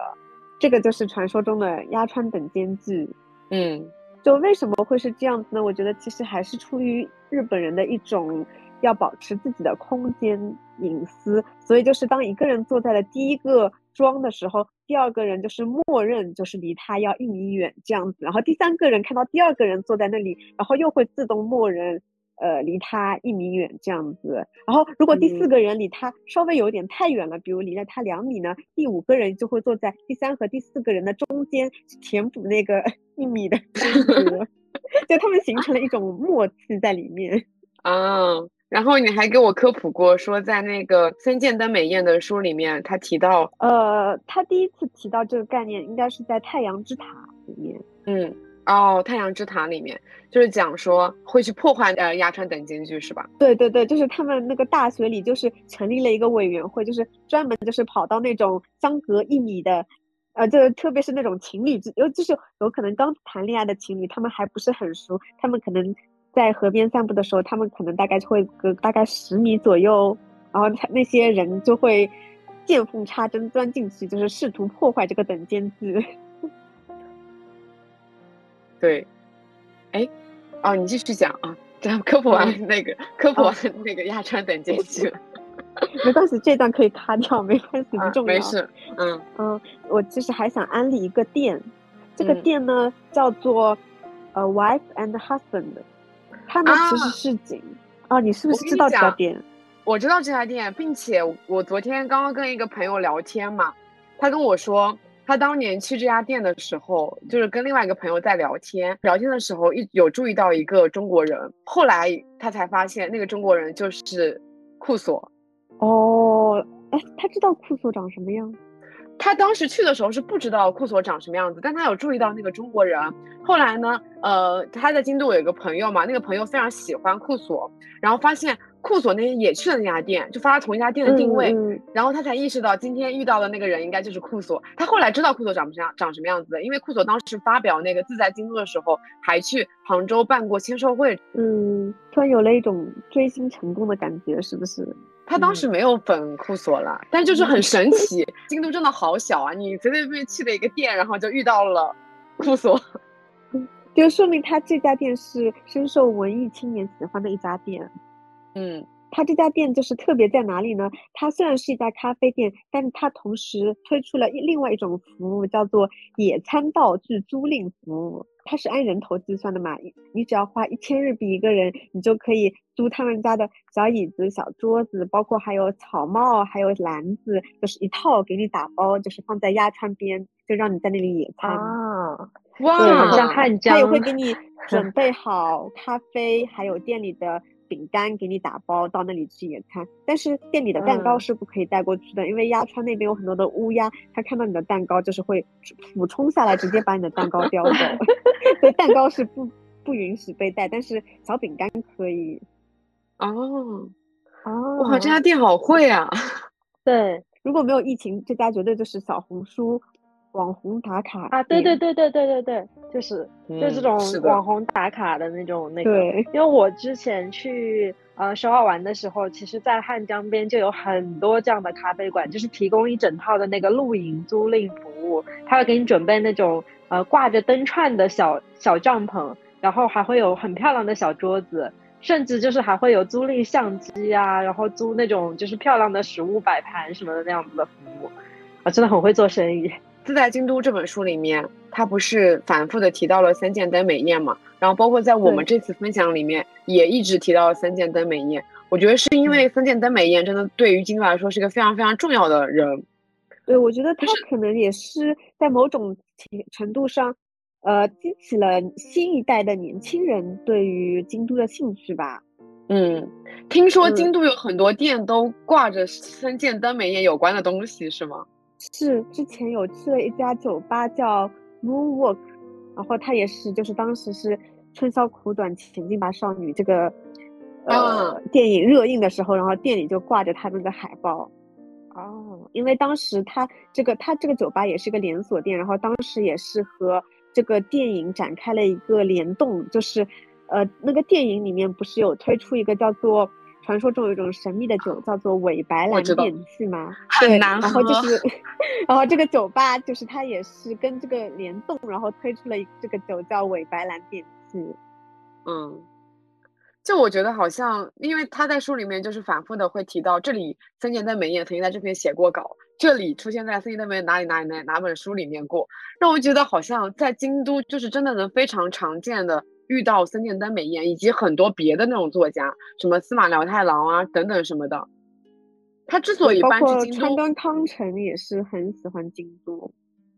这个就是传说中的鸭川等间距。嗯，就为什么会是这样子呢？我觉得其实还是出于日本人的一种。要保持自己的空间隐私，所以就是当一个人坐在了第一个桩的时候，第二个人就是默认就是离他要一米远这样子，然后第三个人看到第二个人坐在那里，然后又会自动默认，呃，离他一米远这样子。然后如果第四个人离他稍微有点太远了，比如离了他两米呢，第五个人就会坐在第三和第四个人的中间，填补那个 一米的间隔，就他们形成了一种默契在里面啊。然后你还给我科普过，说在那个森见登美彦的书里面，他提到，呃，他第一次提到这个概念，应该是在《太阳之塔》里面。嗯，哦，《太阳之塔》里面就是讲说会去破坏呃鸭川等间距，是吧？对对对，就是他们那个大学里就是成立了一个委员会，就是专门就是跑到那种相隔一米的，呃，就特别是那种情侣之，尤就是有可能刚谈恋爱的情侣，他们还不是很熟，他们可能。在河边散步的时候，他们可能大概就会隔大概十米左右，然后那些人就会见缝插针钻进去，就是试图破坏这个等间距。对，哎，哦，你继续讲啊，咱科普完那个科普完那个亚川等间 距了，没关系，这段可以卡掉，没关系，不重要。没事，嗯。嗯，我其实还想安利一个店，这个嗯。店呢叫做呃 Wife and Husband，它呢其实啊是景哦，你是不是知道这家讲店？我知道这家店，并且我昨天刚刚跟一个朋友聊天嘛，他跟我说，他当年去这家店的时候，就是跟另外一个朋友在聊天，聊天的时候一有注意到一个中国人，后来他才发现那个中国人就是库索。哦，哎，他知道库索长什么样？他当时去的时候是不知道库索长什么样子，但他有注意到那个中国人。后来呢，呃，他在京都有一个朋友嘛，那个朋友非常喜欢库索，然后发现库索那天也去了那家店，就发了同一家店的定位，嗯嗯然后他才意识到今天遇到的那个人应该就是库索。他后来知道库索长什么样长什么样子的，因为库索当时发表那个自在京都的时候，还去杭州办过签售会。嗯，突然有了一种追星成功的感觉，是不是？他当时没有粉库索了，但就是很神奇。京都真的好小啊，你随随便便去了一个店，然后就遇到了库索。就说明他这家店是深受文艺青年喜欢的一家店。嗯它这家店就是特别在哪里呢？它虽然是一家咖啡店，但是它同时推出了一另外一种服务，叫做野餐道具租赁服务。它是按人头计算的嘛，你你只要花一千日币一个人，你就可以租他们家的小椅子、小桌子，包括还有草帽、还有篮子，就是一套给你打包，就是放在鸭川边，就让你在那里野餐。啊，哇，像汉他也，会给你准备好咖啡，还有店里的饼干给你打包到那里去野餐。但是店里的蛋糕嗯是不可以带过去的，因为鸭川那边有很多的乌鸦，它看到你的蛋糕就是会俯冲下来，直接把你的蛋糕叼走。所以蛋糕是不不允许被带，但是小饼干可以。哦，哦哇，这家店好会啊！对如果没有疫情，这家绝对就是小红书网红打卡啊，对对对对对对对，就是就这种网红打卡的那种那个。对因为我之前去呃首尔玩的时候，其实，在汉江边就有很多这样的咖啡馆，就是提供一整套的那个露营租赁服务，他会给你准备那种呃挂着灯串的小小帐篷，然后还会有很漂亮的小桌子，甚至就是还会有租赁相机啊，然后租那种就是漂亮的食物摆盘什么的那样子的服务，啊，真的很会做生意。自在京都这本书里面，他不是反复的提到了三件灯美彦嘛？然后包括在我们这次分享里面，也一直提到了三件灯美彦。我觉得是因为三件灯美彦真的对于京都来说是一个非常非常重要的人。对，我觉得他可能也是在某种程程度上，呃，激起了新一代的年轻人对于京都的兴趣吧。嗯，听说嗯京都有很多店都挂着三件灯美彦有关的东西，是吗？是之前有去了一家酒吧叫 Moonwalk，然后它也是就是当时是春宵苦短前进吧少女这个呃、电影热映的时候，然后店里就挂着他那个海报。哦，因为当时他这个他这个酒吧也是个连锁店，然后当时也是和这个电影展开了一个联动，就是呃那个电影里面不是有推出一个叫做传说中有一种神秘的酒叫做伪白兰我知道电器嘛，对，很难然后就是 然后这个酒吧就是它也是跟这个联动，然后推出了这个酒叫伪白兰电器。嗯，就我觉得好像，因为他在书里面就是反复的会提到，这里森田登美彦曾经在这边写过稿，这里出现在森田登美哪里哪里哪哪本书里面过，让我觉得好像在京都就是真的能非常常见的遇到森见登美彦以及很多别的那种作家，什么司马辽太郎啊等等什么的。他之所以搬去京都，端康成也是很喜欢京都。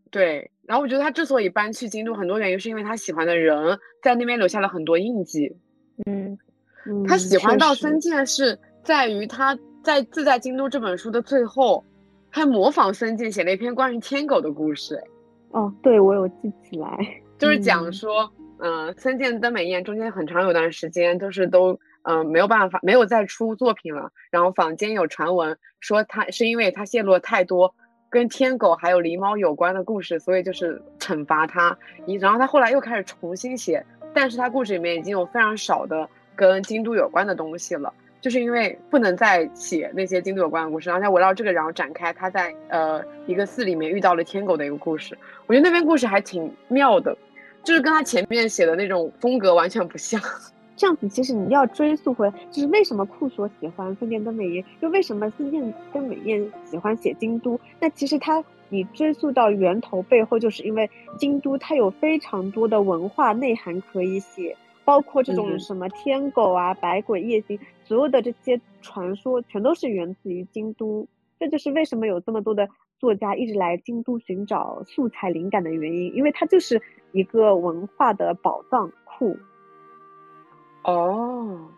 对，然后我觉得他之所以搬去京都，很多原因是因为他喜欢的人在那边留下了很多印记。嗯，嗯，他喜欢到森见是在于他在《自在京都》这本书的最后，还模仿森见写了一篇关于天狗的故事，哎哦，对我有记起来。就是讲嗯嗯、森见登美彦中间很长有段时间都是都嗯、没有办法没有再出作品了，然后坊间有传闻说他是因为他泄露了太多跟天狗还有狸猫有关的故事，所以就是惩罚他，一然后他后来又开始重新写，但是他故事里面已经有非常少的跟京都有关的东西了。就是因为不能再写那些京都有关的故事，然后他围绕这个然后展开他在呃一个寺里面遇到了天狗的一个故事，我觉得那篇故事还挺妙的，就是跟他前面写的那种风格完全不像。这样子，其实你要追溯回来，就是为什么库索喜欢森田登美彦，就为什么森田登美彦喜欢写京都？那其实他，你追溯到源头背后，就是因为京都它有非常多的文化内涵可以写，包括这种什么天狗啊、百鬼夜行，所有的这些传说全都是源自于京都。这就是为什么有这么多的作家一直来京都寻找素材灵感的原因，因为它就是一个文化的宝藏库。哦，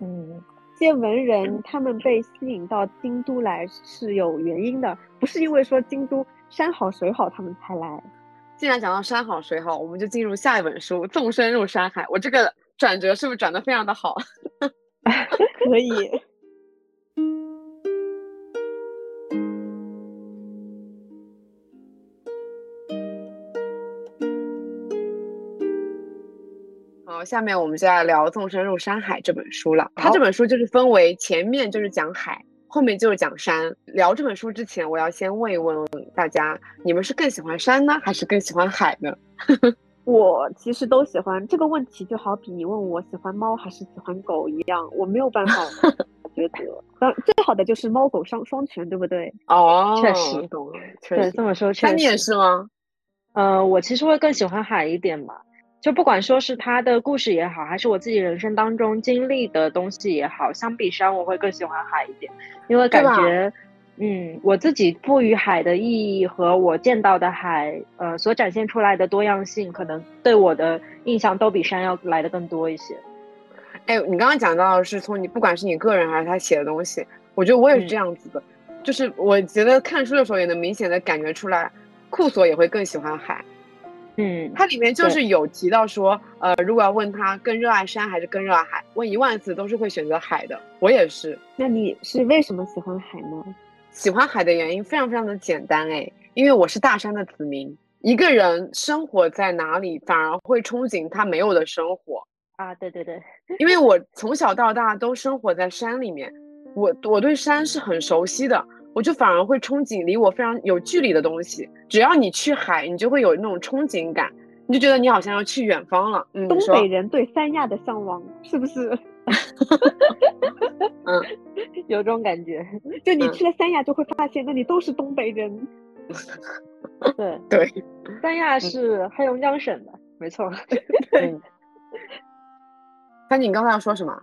嗯，这些文人他们被吸引到京都来是有原因的，不是因为说京都山好水好他们才来。既然讲到山好水好，我们就进入下一本书《纵身入山海》。我这个转折是不是转的非常的好？可以。下面我们就要聊《纵身入山海》这本书了。它这本书就是分为前面就是讲海，后面就是讲山。聊这本书之前，我要先问一问大家：你们是更喜欢山呢，还是更喜欢海呢？我其实都喜欢。这个问题就好比你问我喜欢猫还是喜欢狗一样，我没有办法 抉择。当最好的就是猫狗双双全，对不对？哦，确实懂了。对，这么说确实。那你也是吗？呃，我其实会更喜欢海一点吧。就不管说是他的故事也好，还是我自己人生当中经历的东西也好，相比山，我会更喜欢海一点，因为感觉，嗯，我自己赋予海的意义和我见到的海，呃，所展现出来的多样性，可能对我的印象都比山要来的更多一些。哎，你刚刚讲到是从你不管是你个人还是他写的东西，我觉得我也是这样子的，就是我觉得看书的时候也能明显的感觉出来，库索也会更喜欢海。嗯，它里面就是有提到说，呃，如果要问他更热爱山还是更热爱海，问一万次都是会选择海的。我也是。那你是为什么喜欢海呢？喜欢海的原因非常非常的简单，哎，因为我是大山的子民。一个人生活在哪里，反而会憧憬他没有的生活啊！对对对，因为我从小到大都生活在山里面，我我对山是很熟悉的。我就反而会憧憬离我非常有距离的东西。只要你去海，你就会有那种憧憬感，你就觉得你好像要去远方了。嗯，东北人对三亚的向往是不是？嗯，有这种感觉。就你去了三亚，就会发现那里都是东北人。对对，三亚是黑龙江省的，没错。对。三你刚才要说什么？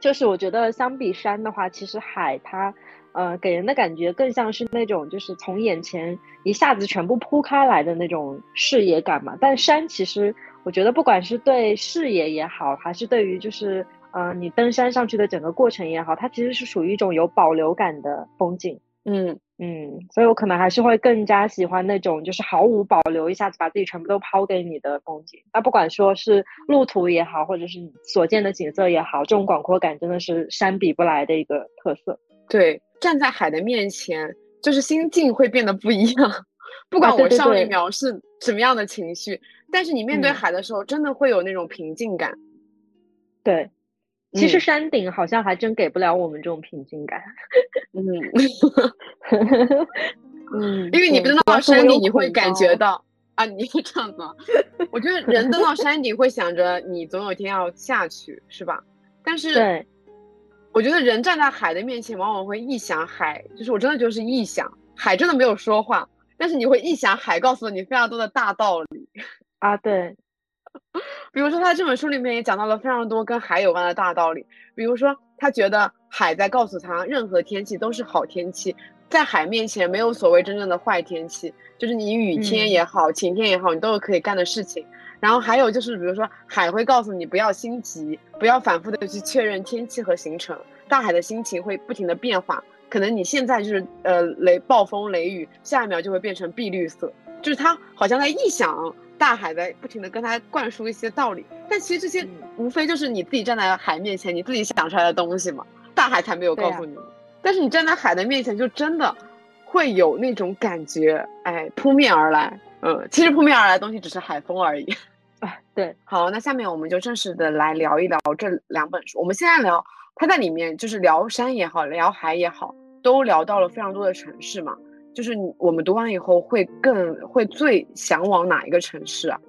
就是我觉得相比山的话，其实海它，呃，给人的感觉更像是那种就是从眼前一下子全部铺开来的那种视野感嘛。但山其实我觉得不管是对视野也好，还是对于就是呃你登山上去的整个过程也好，它其实是属于一种有保留感的风景。嗯。嗯，所以我可能还是会更加喜欢那种就是毫无保留，一下子把自己全部都抛给你的风景。那不管说是路途也好，或者是你所见的景色也好，这种广阔感真的是山比不来的一个特色。对，站在海的面前，就是心境会变得不一样。不管我上一秒是什么样的情绪，但是你面对海的时候，真的会有那种平静感。对。其实山顶好像还真给不了我们这种平静感，嗯，嗯，因为你登到山顶，你会感觉到啊，你这样子，我觉得人登到山顶会想着你总有一天要下去，是吧？但是，对，我觉得人站在海的面前，往往会臆想海，就是我真的就是臆想海，真的没有说话，但是你会臆想海告诉了你非常多的大道理啊，对。比如说，他这本书里面也讲到了非常多跟海有关的大道理。比如说，他觉得海在告诉他，任何天气都是好天气，在海面前没有所谓真正的坏天气，就是你雨天也好，晴天也好，你都有可以干的事情。然后还有就是，比如说，海会告诉你不要心急，不要反复的去确认天气和行程。大海的心情会不停的变化，可能你现在就是呃雷暴风雷雨，下一秒就会变成碧绿色，就是他好像在臆想。大海在不停的跟他灌输一些道理，但其实这些无非就是你自己站在海面前，你自己想出来的东西嘛。大海才没有告诉你，但是你站在海的面前，就真的会有那种感觉，哎，扑面而来。嗯，其实扑面而来的东西只是海风而已。啊，对。好，那下面我们就正式的来聊一聊这两本书。我们现在聊，它在里面就是聊山也好，聊海也好，都聊到了非常多的城市嘛。就是我们读完以后会更会最向往哪一个城市啊？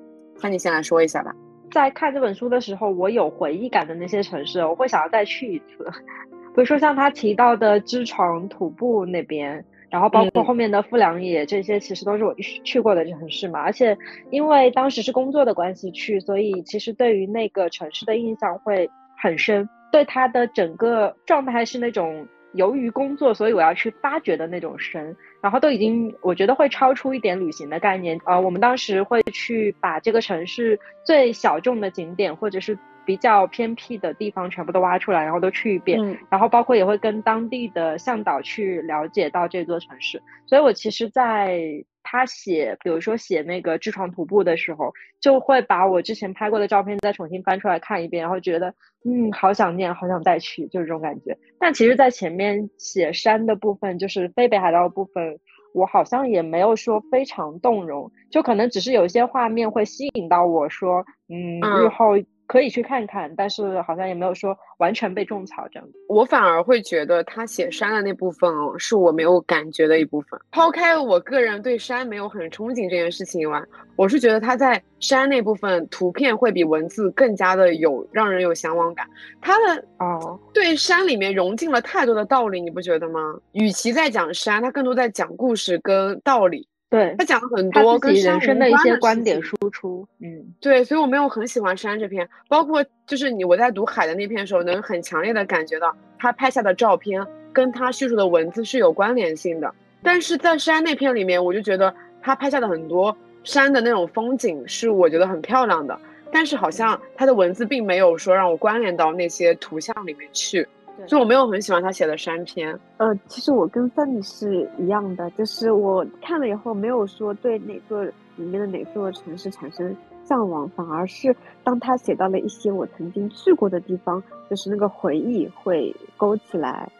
那你先来说一下吧。在看这本书的时候，我有回忆感的那些城市，我会想要再去一次。比如说像他提到的知床徒步那边，然后包括后面的富良野，这些其实都是我去过的城市嘛。而且因为当时是工作的关系去，所以其实对于那个城市的印象会很深，对它的整个状态是那种。由于工作，所以我要去发掘的那种深，然后都已经我觉得会超出一点旅行的概念。呃，我们当时会去把这个城市最小众的景点，或者是比较偏僻的地方全部都挖出来，然后都去一遍。然后包括也会跟当地的向导去了解到这座城市。所以我其实，在他写，比如说写那个痔疮徒步的时候，就会把我之前拍过的照片再重新翻出来看一遍，然后觉得，嗯，好想念，好想再去，就是这种感觉。但其实，在前面写山的部分，就是非北海道的部分，我好像也没有说非常动容，就可能只是有一些画面会吸引到我说，嗯，日后。可以去看看，但是好像也没有说完全被种草这样。我反而会觉得他写山的那部分哦，是我没有感觉的一部分。抛开我个人对山没有很憧憬这件事情以外，我是觉得他在山那部分图片会比文字更加的有让人有向往感。他的哦，对山里面融进了太多的道理，你不觉得吗？与其在讲山，他更多在讲故事跟道理。对他讲了很多跟人生的一些观点输出，嗯，对，所以我没有很喜欢山这篇，包括就是你我在读海的那篇时候，能很强烈的感觉到他拍下的照片跟他叙述的文字是有关联性的。但是在山那篇里面，我就觉得他拍下的很多山的那种风景是我觉得很漂亮的，但是好像他的文字并没有说让我关联到那些图像里面去。就我没有很喜欢他写的山篇，呃，其实我跟三妮是一样的，就是我看了以后没有说对哪座里面的哪座城市产生向往，反而是当他写到了一些我曾经去过的地方，就是那个回忆会勾起来。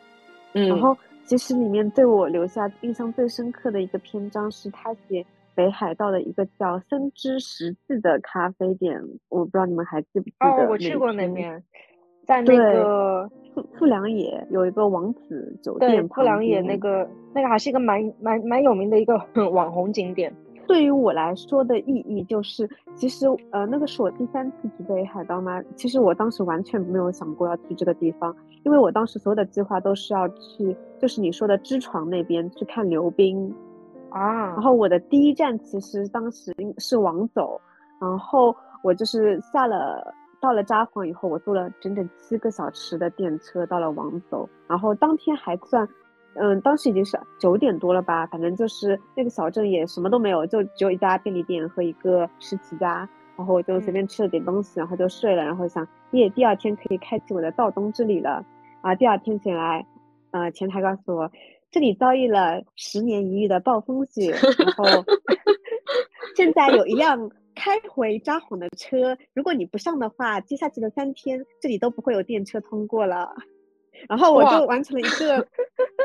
嗯，然后其实里面对我留下印象最深刻的一个篇章是他写北海道的一个叫森之十字的咖啡店，我不知道你们还记不记得？哦，我去过那边。在那个富富良野有一个王子酒店，富良野那个那个还是一个蛮蛮蛮有名的一个 网红景点。对于我来说的意义就是，其实呃那个是我第三次去北海道嘛，其实我当时完全没有想过要去这个地方，因为我当时所有的计划都是要去，就是你说的知床那边去看溜冰啊。然后我的第一站其实当时是往走，然后我就是下了。到了札幌以后，我坐了整整七个小时的电车到了王走，然后当天还算，嗯，当时已经是九点多了吧，反正就是那个小镇也什么都没有，就只有一家便利店和一个食器家，然后我就随便吃了点东西，然后就睡了，然后想，耶，第二天可以开启我的道东之旅了，啊，第二天醒来，呃，前台告诉我，这里遭遇了十年一遇的暴风雪，然后 现在有一辆。开回札幌的车，如果你不上的话，接下去的三天这里都不会有电车通过了。然后我就完成了一个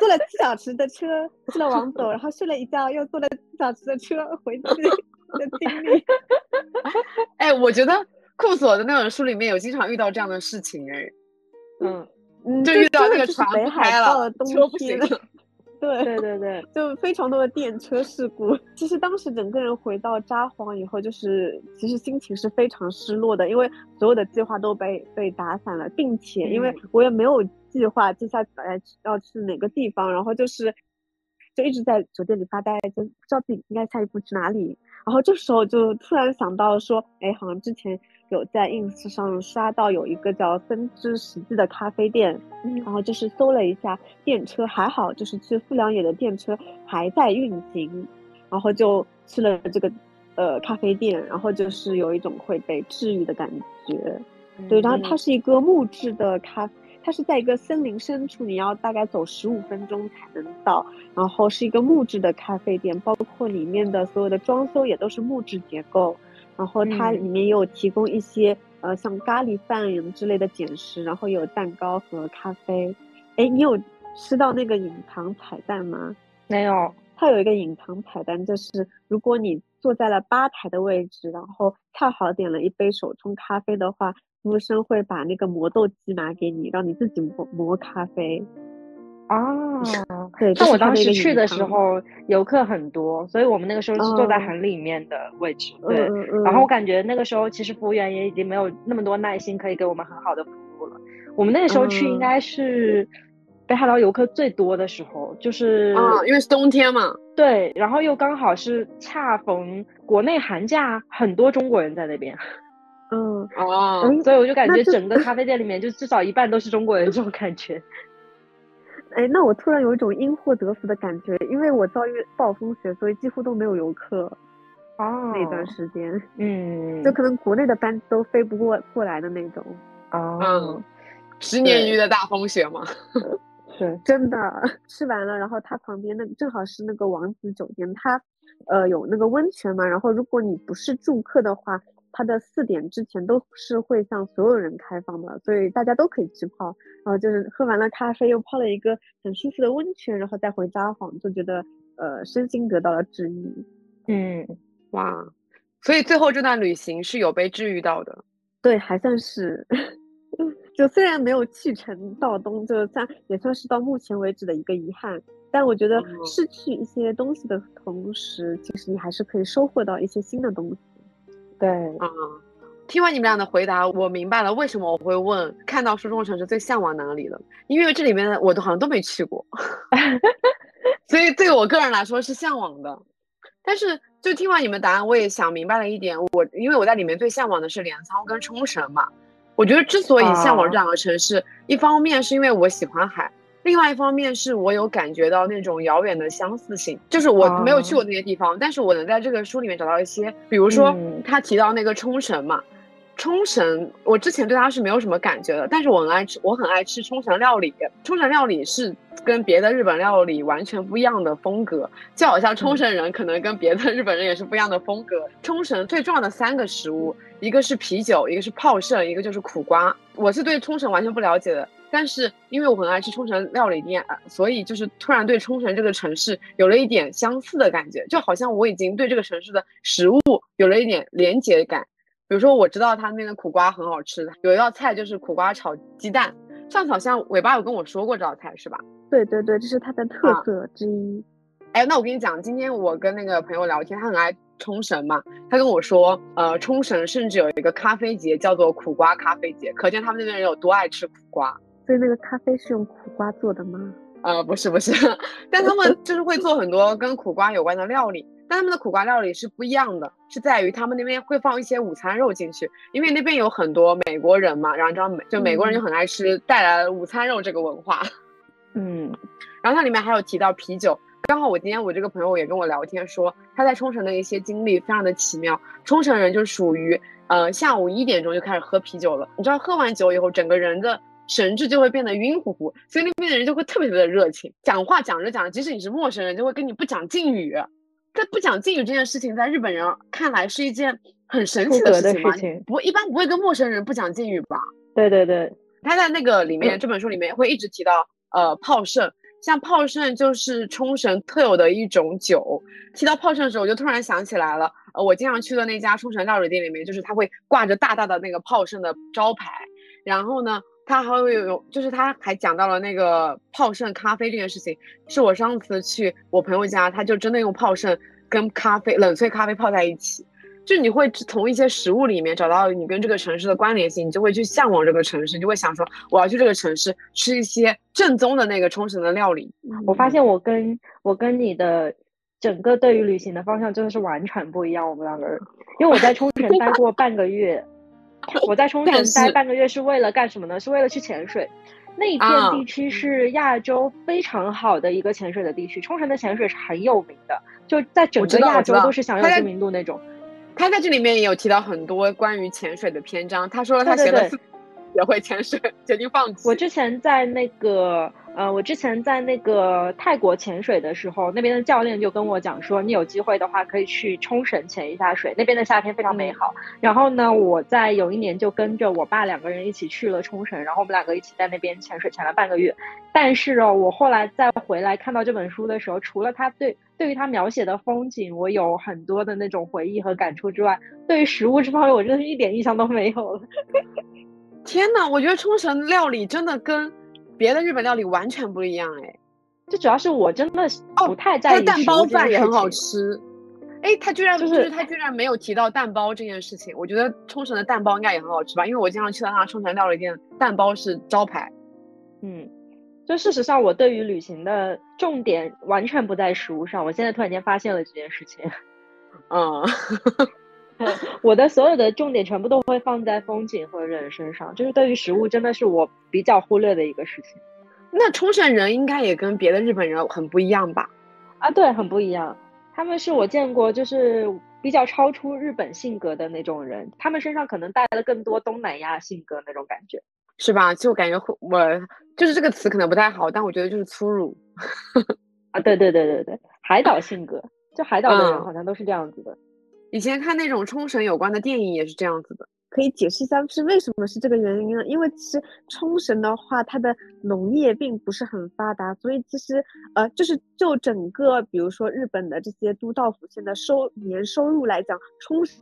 坐了七小时的车去了王走，然后睡了一觉，又坐了七小时的车回去的经历。哎，我觉得库索的那本书里面有经常遇到这样的事情，哎，嗯，就遇到那个船不开了，车不行了。对对对对，就非常多的电车事故。其实当时整个人回到札幌以后，就是其实心情是非常失落的，因为所有的计划都被被打散了，并且因为我也没有计划接下来要去哪个地方，然后就是就一直在酒店里发呆，就不知道自己应该下一步去哪里。然后这时候就突然想到说，哎，好像之前。有在 ins 上刷到有一个叫分支十字的咖啡店，然后就是搜了一下电车，还好就是去富良野的电车还在运行，然后就去了这个呃咖啡店，然后就是有一种会被治愈的感觉。对，然后它是一个木质的咖，它是在一个森林深处，你要大概走十五分钟才能到，然后是一个木质的咖啡店，包括里面的所有的装修也都是木质结构。然后它里面也有提供一些呃像咖喱饭之类的简食，然后有蛋糕和咖啡。哎，你有吃到那个隐藏彩蛋吗？没有。它有一个隐藏彩蛋，就是如果你坐在了吧台的位置，然后恰好点了一杯手冲咖啡的话，服务生会把那个磨豆机拿给你，让你自己磨磨咖啡。哦，但我当时去的时候游客很多，所以我们那个时候是坐在哦很里面的位置。对，嗯嗯然后我嗯，感觉那个时候其实服务员也已经没有那么多耐心可以给我们很好的服务了。我们那个时候去应嗯该是北海道游客最多的时候，就是啊，因为是冬天嘛。对，然后又刚好是恰逢国内寒假，很多中国人在那边，嗯，哦，哎，所以我就感觉整个咖啡店里面就至少一半都是中国人这种感觉。哎，那我突然有一种因祸得福的感觉，因为我遭遇暴风雪，所以几乎都没有游客哦，那段时间，嗯，就可能国内的班都飞不过过来的那种。哦嗯，十年一遇的大风雪嘛。是真的吃完了，然后它旁边那正好是那个王子酒店，它呃有那个温泉嘛，然后如果你不是住客的话，它的四点之前都是会向所有人开放的，所以大家都可以去泡。然后就是喝完了咖啡，又泡了一个很舒服的温泉，然后再回札幌，就觉得呃身心得到了治愈。嗯，哇，所以最后这段旅行是有被治愈到的。对，还算是。就虽然没有去成道东，就算也算是到目前为止的一个遗憾，但我觉得哦失去一些东西的同时，其实你还是可以收获到一些新的东西。对，啊、听完你们俩的回答，我明白了为什么我会问看到书中的城市最向往哪里了，因为这里面的我都好像都没去过，所以对我个人来说是向往的。但是就听完你们答案，我也想明白了一点，我因为我在里面最向往的是镰仓跟冲绳嘛。我觉得之所以向往这两个城市，一方面是因为我喜欢海，另外一方面是我有感觉到那种遥远的相似性，就是我没有去过那些地方，但是我能在这个书里面找到一些，比如说嗯他提到那个冲绳嘛，冲绳我之前对它是没有什么感觉的，但是我很爱吃，我很爱吃冲绳料理，冲绳料理是跟别的日本料理完全不一样的风格，就好像冲绳人可能跟别的日本人也是不一样的风格。冲绳最重要的三个食物，一个是啤酒，一个是泡盛，一个就是苦瓜。我是对冲绳完全不了解的，但是因为我很爱吃冲绳料理店，呃所以就是突然对冲绳这个城市有了一点相似的感觉，就好像我已经对这个城市的食物有了一点连结感。比如说，我知道他那边的苦瓜很好吃，有一道菜就是苦瓜炒鸡蛋。上次好像尾巴有跟我说过这道菜是吧？对对对，这是它的特啊色之一。哎，那我跟你讲，今天我跟那个朋友聊天，他很爱冲绳嘛，他跟我说，呃，冲绳甚至有一个咖啡节叫做苦瓜咖啡节，可见他们那边人有多爱吃苦瓜。所以那个咖啡是用苦瓜做的吗？呃，不是不是，但他们 就是会做很多跟苦瓜有关的料理，但他们的苦瓜料理是不一样的，是在于他们那边会放一些午餐肉进去，因为那边有很多美国人嘛，然后你知道美就美国人就很爱吃，带来了午餐肉这个文化。嗯 然后它里面还有提到啤酒，刚好我今天我这个朋友也跟我聊天说，他在冲绳的一些经历非常的奇妙。冲绳人就属于呃下午一点钟就开始喝啤酒了，你知道喝完酒以后，整个人的神志就会变得晕乎乎，所以那边的人就会特别特别的热情，讲话讲着讲着，即使你是陌生人，就会跟你不讲敬语。在不讲敬语这件事情，在日本人看来是一件很神奇的事情嘛事情不一般不会跟陌生人不讲敬语吧？对对对，他在那个里面，这本书里面会一直提到，呃，泡盛，像泡盛就是冲绳特有的一种酒。提到泡盛的时候，我就突然想起来了，呃，我经常去的那家冲绳料理店里面，就是他会挂着大大的那个泡盛的招牌，然后呢，它还有有，就是他还讲到了那个泡盛咖啡这件事情，是我上次去我朋友家，他就真的用泡盛跟咖啡冷萃咖啡泡在一起。就你会从一些食物里面找到你跟这个城市的关联性，你就会去向往这个城市，你就会想说我要去这个城市吃一些正宗的那个冲绳的料理。我发现我跟我跟你的整个对于旅行的方向真的是完全不一样，我们两个人，因为我在冲绳待过半个月，我在冲绳待半个月是为了干什么呢？是为了去潜水。那一片啊地区是亚洲非常好的一个潜水的地区，冲绳的潜水是很有名的，就在整个亚洲都是享有知名度那种。他在这里面也有提到很多关于潜水的篇章，他说他对对对学了四也会潜水，决定放弃。我之前在那个呃，我之前在那个泰国潜水的时候，那边的教练就跟我讲说，你有机会的话可以去冲绳潜一下水，那边的夏天非常美好。然后呢，我在有一年就跟着我爸两个人一起去了冲绳，然后我们两个一起在那边潜水潜了半个月。但是哦，我后来再回来看到这本书的时候，除了他对对于他描写的风景，我有很多的那种回忆和感触之外，对于食物这方面，我真的是一点印象都没有了。天呐，我觉得冲绳料理真的跟别的日本料理完全不一样哎。就主要是我真的不太在意它的蛋包饭也很好吃。吃。哎，他居然就就是是他居然没有提到蛋包这件事情，我觉得冲绳的蛋包应该也很好吃吧，因为我经常去到那冲绳料理店，蛋包是招牌。嗯，就事实上，我对于旅行的重点完全不在食物上。我现在突然间发现了这件事情，嗯，我的所有的重点全部都会放在风景和人身上。就是对于食物，真的是我比较忽略的一个事情那冲绳人应该也跟别的日本人很不一样吧？啊。对，很不一样。他们是我见过就是比较超出日本性格的那种人，他们身上可能带了更多东南亚性格那种感觉。是吧？就感觉会我就是这个词可能不太好，但我觉得就是粗鲁。啊，对对对对对，海岛性格，就海岛的人嗯好像都是这样子的。以前看那种冲绳有关的电影也是这样子的。可以解释一下是为什么是这个原因呢？因为其实冲绳的话，它的农业并不是很发达，所以其实呃，就是就整个比如说日本的这些都道府县的收年收入来讲，冲绳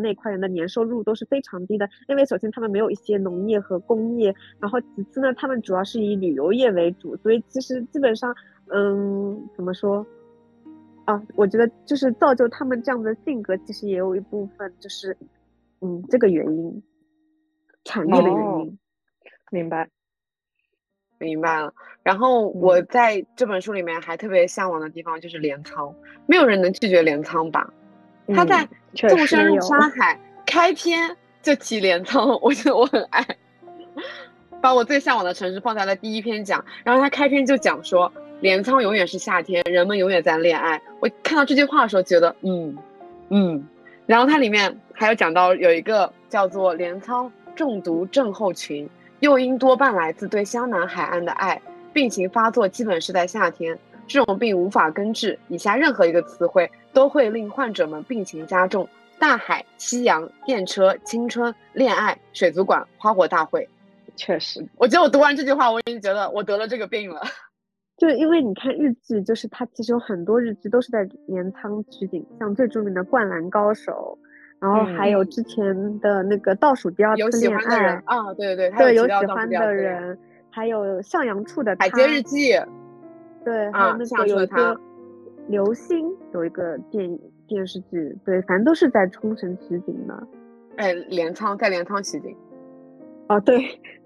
那块人的年收入都是非常低的，因为首先他们没有一些农业和工业，然后其次呢，他们主要是以旅游业为主，所以其实基本上，嗯，怎么说？啊，我觉得就是造就他们这样的性格，其实也有一部分就是，嗯，这个原因，产业的原哦因。明白。明白了。然后我嗯在这本书里面还特别向往的地方就是镰仓，没有人能拒绝镰仓吧？他嗯在纵身入有沙 海开篇就提镰仓，我觉得我很爱，把我最向往的城市放在了第一篇讲。然后他开篇就讲说，镰仓永远是夏天，人们永远在恋爱。我看到这句话的时候，觉得嗯嗯。然后它里面还有讲到有一个叫做镰仓中毒症候群，诱因多半来自对湘南海岸的爱，病情发作基本是在夏天。这种病无法根治，以下任何一个词汇都会令患者们病情加重：大海、夕阳、电车、青春、恋爱、水族馆、花火大会。确实，我觉得我读完这句话，我已经觉得我得了这个病了。就是因为你看日剧，就是它其实有很多日剧都是在镰仓取景，像最著名的《灌篮高手》，然后还有之前的那个倒数第二次恋爱，啊，对对对，对，有喜欢的人，还有向阳处的海他街日记，对，还啊有一个流星，有一个电影电视剧，对，反正都是在冲绳取景的。哎，镰仓在镰仓取景，哦，对，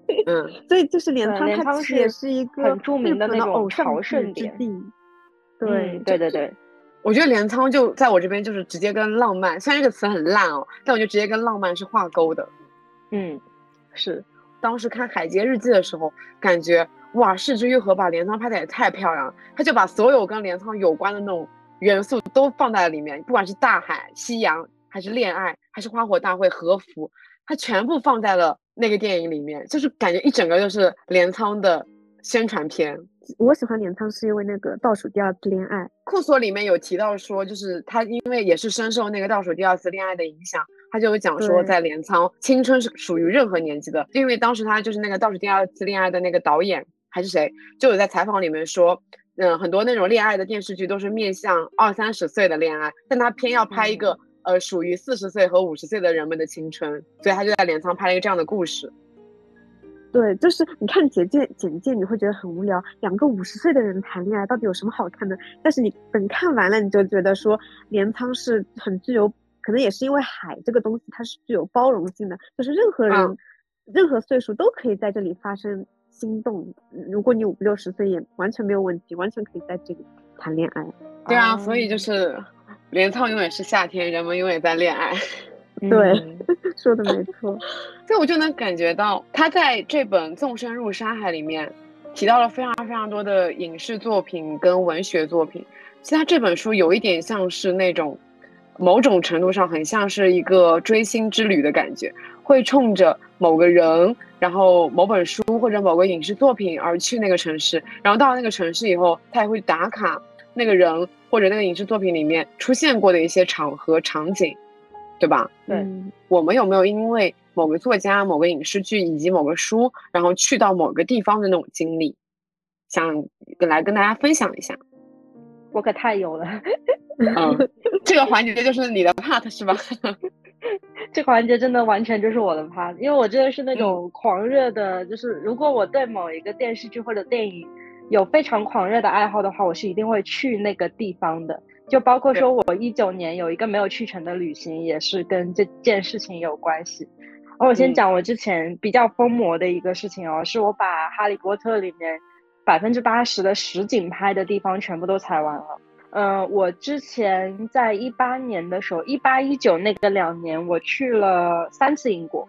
嗯，所以就是镰仓，镰仓它其实也是是一个很著名的那种偶像朝剧圣之地。对嗯，对对对，我觉得镰仓就在我这边就是直接跟浪漫，虽然这个词很烂哦，但我就直接跟浪漫是挂钩的。嗯，是，当时看《海街日记》的时候，感觉哇，市之愈合把镰仓拍的也太漂亮了，他就把所有跟镰仓有关的那种元素都放在了里面，不管是大海、夕阳，还是恋爱，还是花火大会、和服，他全部放在了那个电影里面，就是感觉一整个就是镰仓的宣传片。我喜欢镰仓是因为那个倒数第二次恋爱，库索里面有提到说，就是他因为也是深受那个倒数第二次恋爱的影响，他就有讲说，在镰仓青春是属于任何年纪的，因为当时他就是那个倒数第二次恋爱的那个导演还是谁，就有在采访里面说，嗯，很多那种恋爱的电视剧都是面向二三十岁的恋爱，但他偏要拍一个、呃属于四十岁和五十岁的人们的青春，所以他就在镰仓拍了一个这样的故事。对，就是你看简介简介你会觉得很无聊，两个五十岁的人谈恋爱到底有什么好看的？但是你等看完了，你就觉得说镰仓是很具有，可能也是因为海这个东西它是具有包容性的，就是任何人、嗯任何岁数都可以在这里发生心动。如果你五六十岁也完全没有问题，完全可以在这里谈恋爱。对啊，所以哦就是镰仓永远是夏天，人们永远在恋爱。对嗯说的没错，所以我就能感觉到，他在这本《纵身入沙海》里面提到了非常非常多的影视作品跟文学作品。其实他这本书有一点像是那种，某种程度上很像是一个追星之旅的感觉，会冲着某个人，然后某本书或者某个影视作品而去那个城市，然后到了那个城市以后，他也会打卡那个人或者那个影视作品里面出现过的一些场合场景，对吧？对嗯我们有没有因为某个作家、某个影视剧以及某个书，然后去到某个地方的那种经历，想来跟大家分享一下。我可太有了。嗯，这个环节就是你的 part 是吧？这个环节真的完全就是我的 part，，因为我真的是那种狂热的，就是如果我对某一个电视剧或者电影有非常狂热的爱好的话，我是一定会去那个地方的。就包括说我一九年有一个没有去成的旅行，也是跟这件事情有关系。我先讲我之前比较疯魔的一个事情哦，是我把《哈利波特》里面百分之八十的实景拍的地方全部都踩完了。嗯，我之前在一八年的时候，一八一九那个两年，我去了三次英国，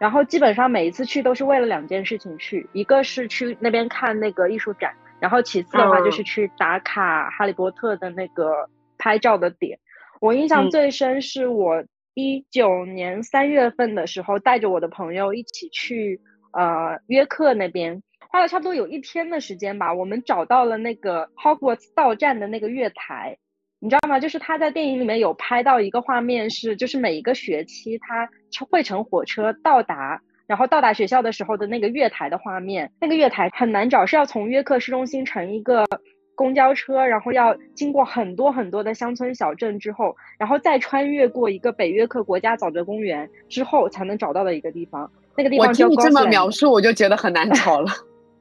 然后基本上每一次去都是为了两件事情去，一个是去那边看那个艺术展，然后其次的话就是去打卡哈利波特的那个拍照的点。我印象最深是我一九年三月份的时候，带着我的朋友一起去呃约克那边。花了差不多有一天的时间吧，我们找到了那个 Hogwarts 到站的那个月台，你知道吗？就是他在电影里面有拍到一个画面，是就是每一个学期他会乘火车到达，然后到达学校的时候的那个月台的画面。那个月台很难找，是要从约克市中心乘一个公交车，然后要经过很多很多的乡村小镇之后，然后再穿越过一个北约克国家沼泽公园之后才能找到的一个地方。那个地方我听你这么描述，我就觉得很难找了。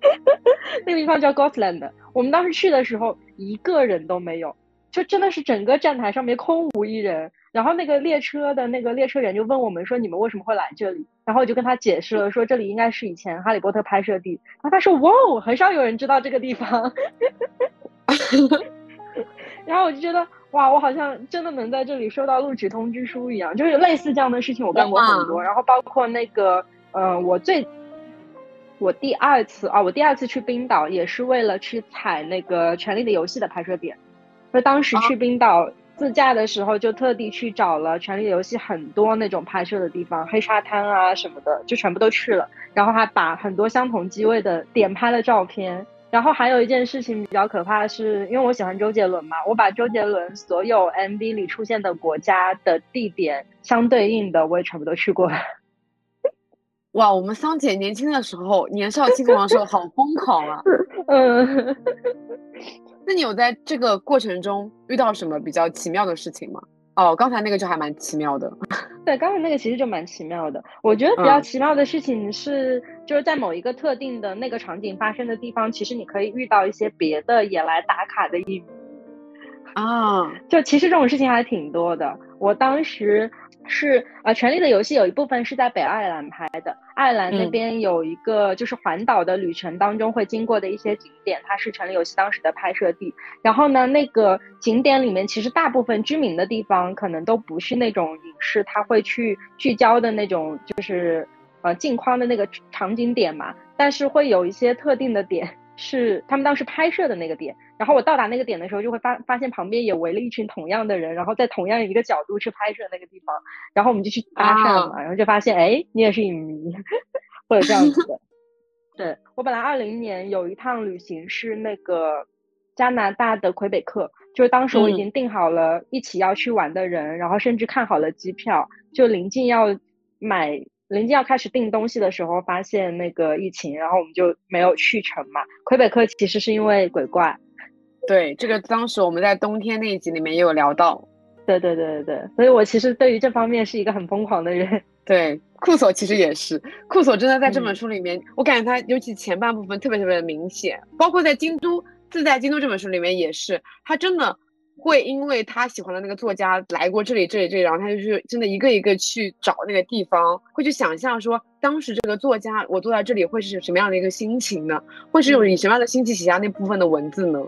那个地方叫 Gotland，我们当时去的时候一个人都没有，就真的是整个站台上面空无一人。然后那个列车的那个列车员就问我们说：“你们为什么会来这里？”然后我就跟他解释了，说这里应该是以前哈利波特拍摄地。然后他说：“哇，很少有人知道这个地方。”然后我就觉得哇，我好像真的能在这里收到录取通知书一样，就是类似这样的事情我干过很多。然后包括那个，嗯，我最。我第二次啊，我第二次去冰岛也是为了去踩那个《权力的游戏》的拍摄点。就当时去冰岛自驾的时候，就特地去找了《权力的游戏》很多那种拍摄的地方，黑沙滩啊什么的，就全部都去了。然后还把很多相同机位的点拍了照片。然后还有一件事情比较可怕的是，因为我喜欢周杰伦嘛，我把周杰伦所有 MV 里出现的国家的地点相对应的，我也全部都去过了。哇，我们桑姐年轻的时候，年少轻狂的时候，好疯狂啊！嗯，那你有在这个过程中遇到什么比较奇妙的事情吗？哦，刚才那个就还蛮奇妙的。对，刚才那个其实就蛮奇妙的。我觉得比较奇妙的事情是，就是在某一个特定的那个场景发生的地方，其实你可以遇到一些别的也来打卡的影迷啊。就其实这种事情还挺多的。我当时。是呃，《权力的游戏》有一部分是在北爱尔兰拍的。爱尔兰那边有一个就是环岛的旅程当中会经过的一些景点，它是《权力游戏》当时的拍摄地。然后呢，那个景点里面其实大部分居民的地方可能都不是那种影视它会去聚焦的那种，就是呃镜框的那个场景点嘛。但是会有一些特定的点是他们当时拍摄的那个点。然后我到达那个点的时候，就会发发现旁边也围了一群同样的人，然后在同样一个角度去拍摄那个地方，然后我们就去搭讪嘛，然后就发现，哎，你也是影迷，会有这样子的。对我本来二零年有一趟旅行是那个加拿大的魁北克，就是当时我已经订好了一起要去玩的人，然后甚至看好了机票，就临近要买、临近要开始订东西的时候，发现那个疫情，然后我们就没有去成嘛。魁北克其实是因为鬼怪。对，这个当时我们在冬天那一集里面也有聊到。对对对对对，所以我其实对于这方面是一个很疯狂的人。对，库索其实也是，库索真的在这本书里面，我感觉他尤其前半部分特别特别的明显，包括在京都自在京都这本书里面也是，他真的会因为他喜欢的那个作家来过这里这里这里，然后他就去真的一个一个去找那个地方，会去想象说当时这个作家我坐在这里会是什么样的一个心情呢？会是用以什么样的心情写下那部分的文字呢？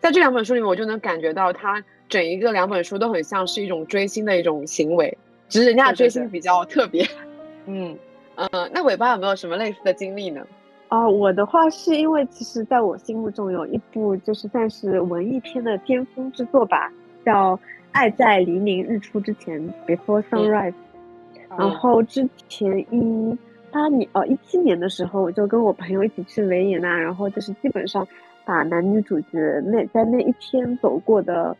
在这两本书里面，我就能感觉到他整一个两本书都很像是一种追星的一种行为，只是人家的追星比较特别。嗯呃，那尾巴有没有什么类似的经历呢？哦，我的话是因为其实在我心目中有一部就是算是文艺片的巅峰之作吧，叫《爱在黎明日出之前》（Before Sunrise）。然后之前一八年哦一七年的时候，我就跟我朋友一起去维也纳，然后就是基本上。把男女主角那在那一天走过的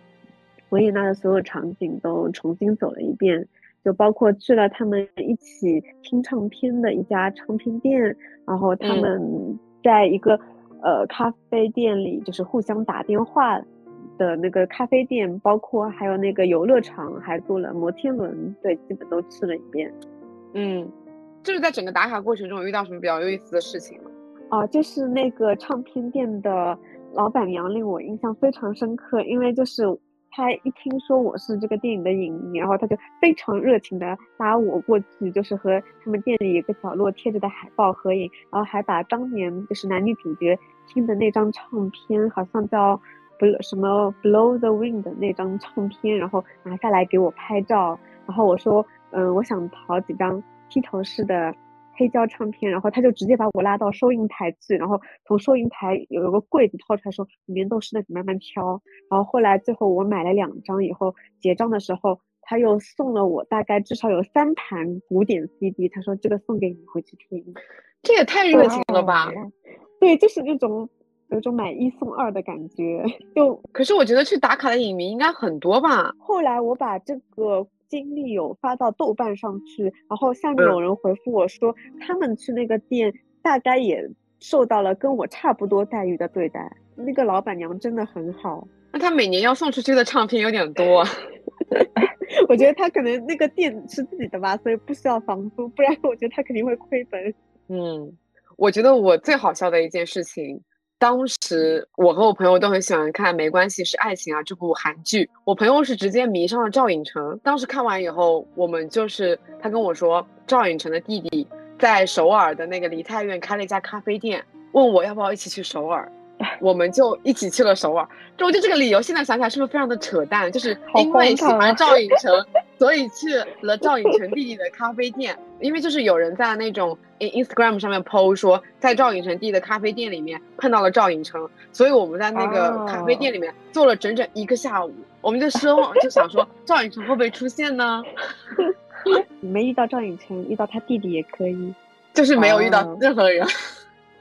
维也纳的所有场景都重新走了一遍，就包括去了他们一起听唱片的一家唱片店，然后他们在一个呃咖啡店里就是互相打电话的那个咖啡店，包括还有那个游乐场，还坐了摩天轮，对，基本都去了一遍。嗯，就是在整个打卡过程中有遇到什么比较有意思的事情吗？啊，就是那个唱片店的老板娘令我印象非常深刻，因为就是他一听说我是这个电影的影迷，然后他就非常热情的拉我过去，就是和他们店里一个角落贴着的海报合影，然后还把当年就是男女主角听的那张唱片，好像叫不什么 Blow the Wind 的那张唱片，然后拿下来给我拍照，然后我说，嗯，我想淘几张披头士的。黑胶唱片，然后他就直接把我拉到收银台去，然后从收银台有一个柜子掏出来说里面都是那你慢慢挑。然后后来最后我买了两张以后结账的时候，他又送了我大概至少有三盘古典 CD，他说这个送给你回去听。这也太热情了吧？对，就是那种有种买一送二的感觉。就可是我觉得去打卡的影迷应该很多吧？后来我把这个。经历有发到豆瓣上去，然后下面有人回复我说，他们去那个店大概也受到了跟我差不多待遇的对待。那个老板娘真的很好。那他每年要送出去的唱片有点多。我觉得他可能那个店是自己的吧，所以不需要房租，不然我觉得他肯定会亏本。嗯，我觉得我最好笑的一件事情。当时我和我朋友都很喜欢看《没关系是爱情啊》这部韩剧，我朋友是直接迷上了赵寅成。当时看完以后，我们就是他跟我说，赵寅成的弟弟在首尔的那个梨泰院开了一家咖啡店，问我要不要一起去首尔。我们就一起去了首尔，就我觉得这个理由现在想起来是不是非常的扯淡？就是因为喜欢赵寅成，所以去了赵寅成弟弟的咖啡店。因为就是有人在那种 Instagram 上面 PO 说，在赵寅成弟的咖啡店里面碰到了赵寅成，所以我们在那个咖啡店里面坐了整整一个下午。我们就奢望，就想说赵寅成会不会出现呢？没遇到赵寅成，遇到他弟弟也可以，就是没有遇到任何人。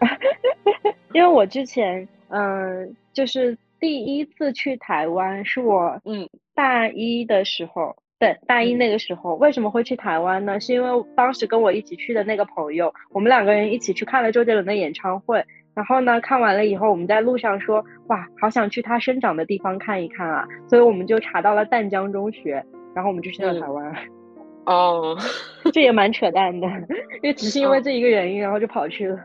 因为我之前，嗯，就是第一次去台湾是我，嗯，大一的时候，对，大一那个时候，为什么会去台湾呢？是因为当时跟我一起去的那个朋友，我们两个人一起去看了周杰伦的演唱会，然后呢，看完了以后，我们在路上说，哇，好想去他生长的地方看一看啊，所以我们就查到了淡江中学，然后我们就去了台湾。哦，这也蛮扯淡的，因为只是因为这一个原因，然后就跑去了。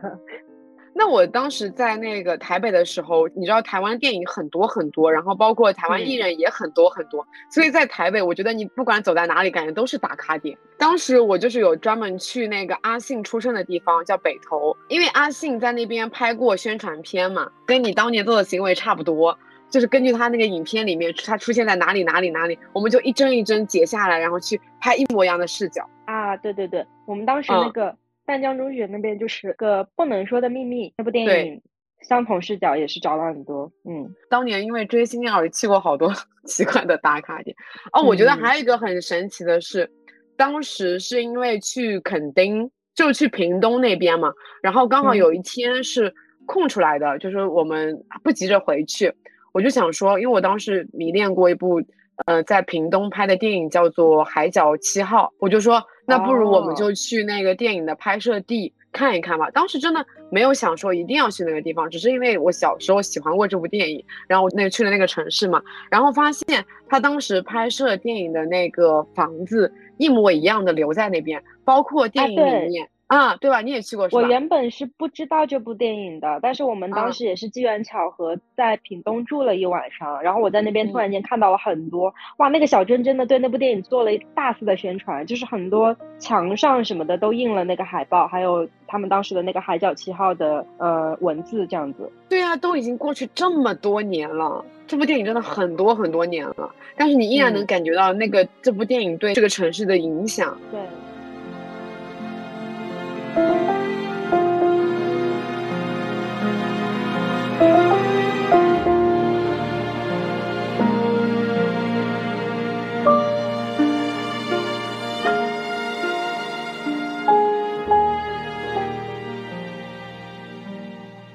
那我当时在那个台北的时候，你知道台湾电影很多很多，然后包括台湾艺人也很多很多，所以在台北，我觉得你不管走在哪里，感觉都是打卡点。当时我就是有专门去那个阿信出生的地方，叫北投，因为阿信在那边拍过宣传片嘛，跟你当年做的行为差不多，就是根据他那个影片里面他出现在哪里哪里哪里，我们就一帧一帧截下来，然后去拍一模一样的视角啊。对对对，我们当时那个。淡江中学那边就是个不能说的秘密，那部电影相同视角也是找了很多。嗯，当年因为追星而去过好多 奇怪的打卡点。哦，我觉得还有一个很神奇的是，当时是因为去垦丁，就去屏东那边嘛，然后刚好有一天是空出来的，就是我们不急着回去，我就想说，因为我当时迷恋过一部。呃，在屏东拍的电影叫做《海角七号》，我就说，那不如我们就去那个电影的拍摄地看一看吧。当时真的没有想说一定要去那个地方，只是因为我小时候喜欢过这部电影，然后那去了那个城市嘛，然后发现他当时拍摄电影的那个房子一模一样的留在那边，包括电影里面。啊，对吧？你也去过是吧？我原本是不知道这部电影的，但是我们当时也是机缘巧合在屏东住了一晚上，然后我在那边突然间看到了很多，哇，那个小镇真的对那部电影做了大肆的宣传，就是很多墙上什么的都印了那个海报，还有他们当时的那个《海角七号》的呃文字这样子。对啊，都已经过去这么多年了，这部电影真的很多很多年了，但是你依然能感觉到那个这部电影对这个城市的影响。对。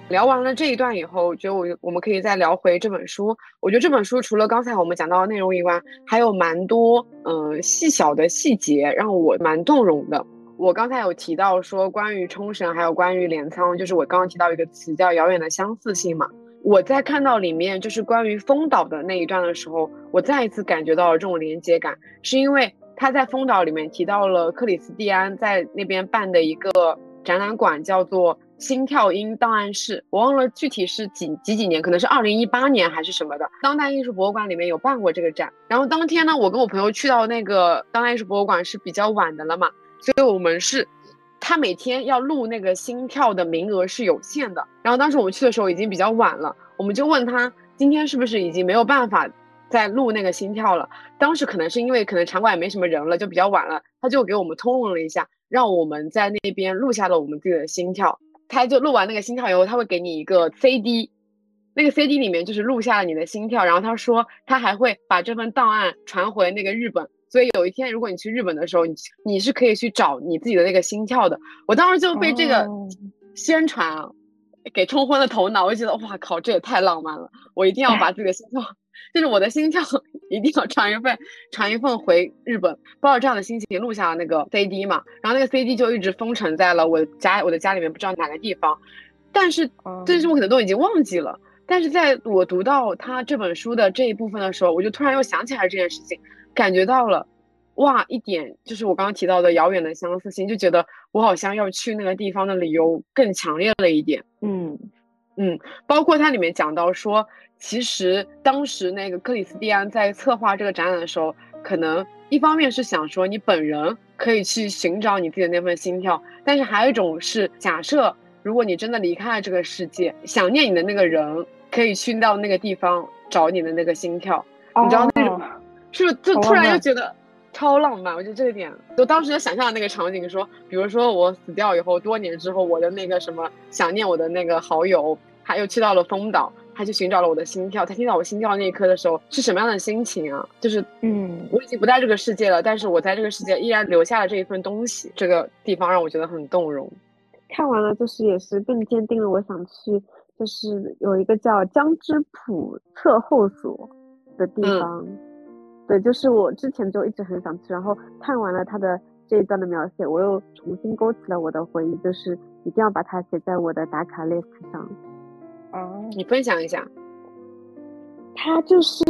聊完了这一段以后，我觉得我我们可以再聊回这本书。我觉得这本书除了刚才我们讲到的内容以外，还有蛮多嗯细小的细节让我蛮动容的。我刚才有提到说关于冲绳，还有关于镰仓，就是我刚刚提到一个词叫遥远的相似性嘛。我在看到里面就是关于丰岛的那一段的时候，我再一次感觉到了这种连接感，是因为他在丰岛里面提到了克里斯蒂安在那边办的一个展览馆，叫做心跳音档案室。我忘了具体是几几几年，可能是二零一八年还是什么的。当代艺术博物馆里面有办过这个展，然后当天呢，我跟我朋友去到那个当代艺术博物馆是比较晚的了嘛，所以我们是。他每天要录那个心跳的名额是有限的，然后当时我们去的时候已经比较晚了，我们就问他今天是不是已经没有办法再录那个心跳了。当时可能是因为可能场馆也没什么人了，就比较晚了，他就给我们通融了一下，让我们在那边录下了我们自己的心跳。他就录完那个心跳以后，他会给你一个 CD，那个 CD 里面就是录下了你的心跳，然后他说他还会把这份档案传回那个日本。所以有一天，如果你去日本的时候，你你是可以去找你自己的那个心跳的。我当时就被这个宣传啊给冲昏了头脑，我就觉得哇靠，这也太浪漫了！我一定要把自己的心跳，就是我的心跳，一定要传一份传一份回日本，抱着这样的心情录下了那个 CD 嘛。然后那个 CD 就一直封存在了我家我的家里面，不知道哪个地方。但是，但是我可能都已经忘记了。但是在我读到他这本书的这一部分的时候，我就突然又想起来这件事情。感觉到了，哇，一点就是我刚刚提到的遥远的相似性，就觉得我好像要去那个地方的理由更强烈了一点。嗯嗯，包括它里面讲到说，其实当时那个克里斯蒂安在策划这个展览的时候，可能一方面是想说你本人可以去寻找你自己的那份心跳，但是还有一种是假设，如果你真的离开了这个世界，想念你的那个人可以去到那个地方找你的那个心跳，你知道那种。是不是就突然又觉得超浪漫？我觉得这一点，就当时就想象那个场景，说，比如说我死掉以后，多年之后，我的那个什么想念我的那个好友，他又去到了丰岛，他去寻找了我的心跳，他听到我心跳那一刻的时候是什么样的心情啊？就是，嗯，我已经不在这个世界了，但是我在这个世界依然留下了这一份东西，这个地方让我觉得很动容。看完了，就是也是更坚定了我想去，就是有一个叫江之浦测后所的地方。对，就是我之前就一直很想去，然后看完了他的这一段的描写，我又重新勾起了我的回忆，就是一定要把它写在我的打卡 list 上。哦，你分享一下。他就是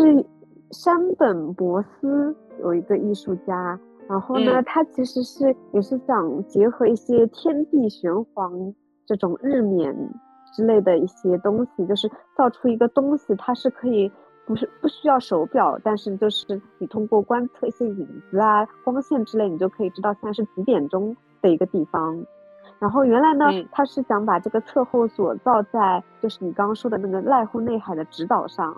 山本博斯有一个艺术家，然后呢，他其实是也是想结合一些天地玄黄这种日冕之类的一些东西，就是造出一个东西，它是可以。不是不需要手表，但是就是你通过观测一些影子啊、光线之类，你就可以知道现在是几点钟的一个地方。然后原来呢，他是想把这个测候所造在就是你刚刚说的那个濑户内海的直岛上，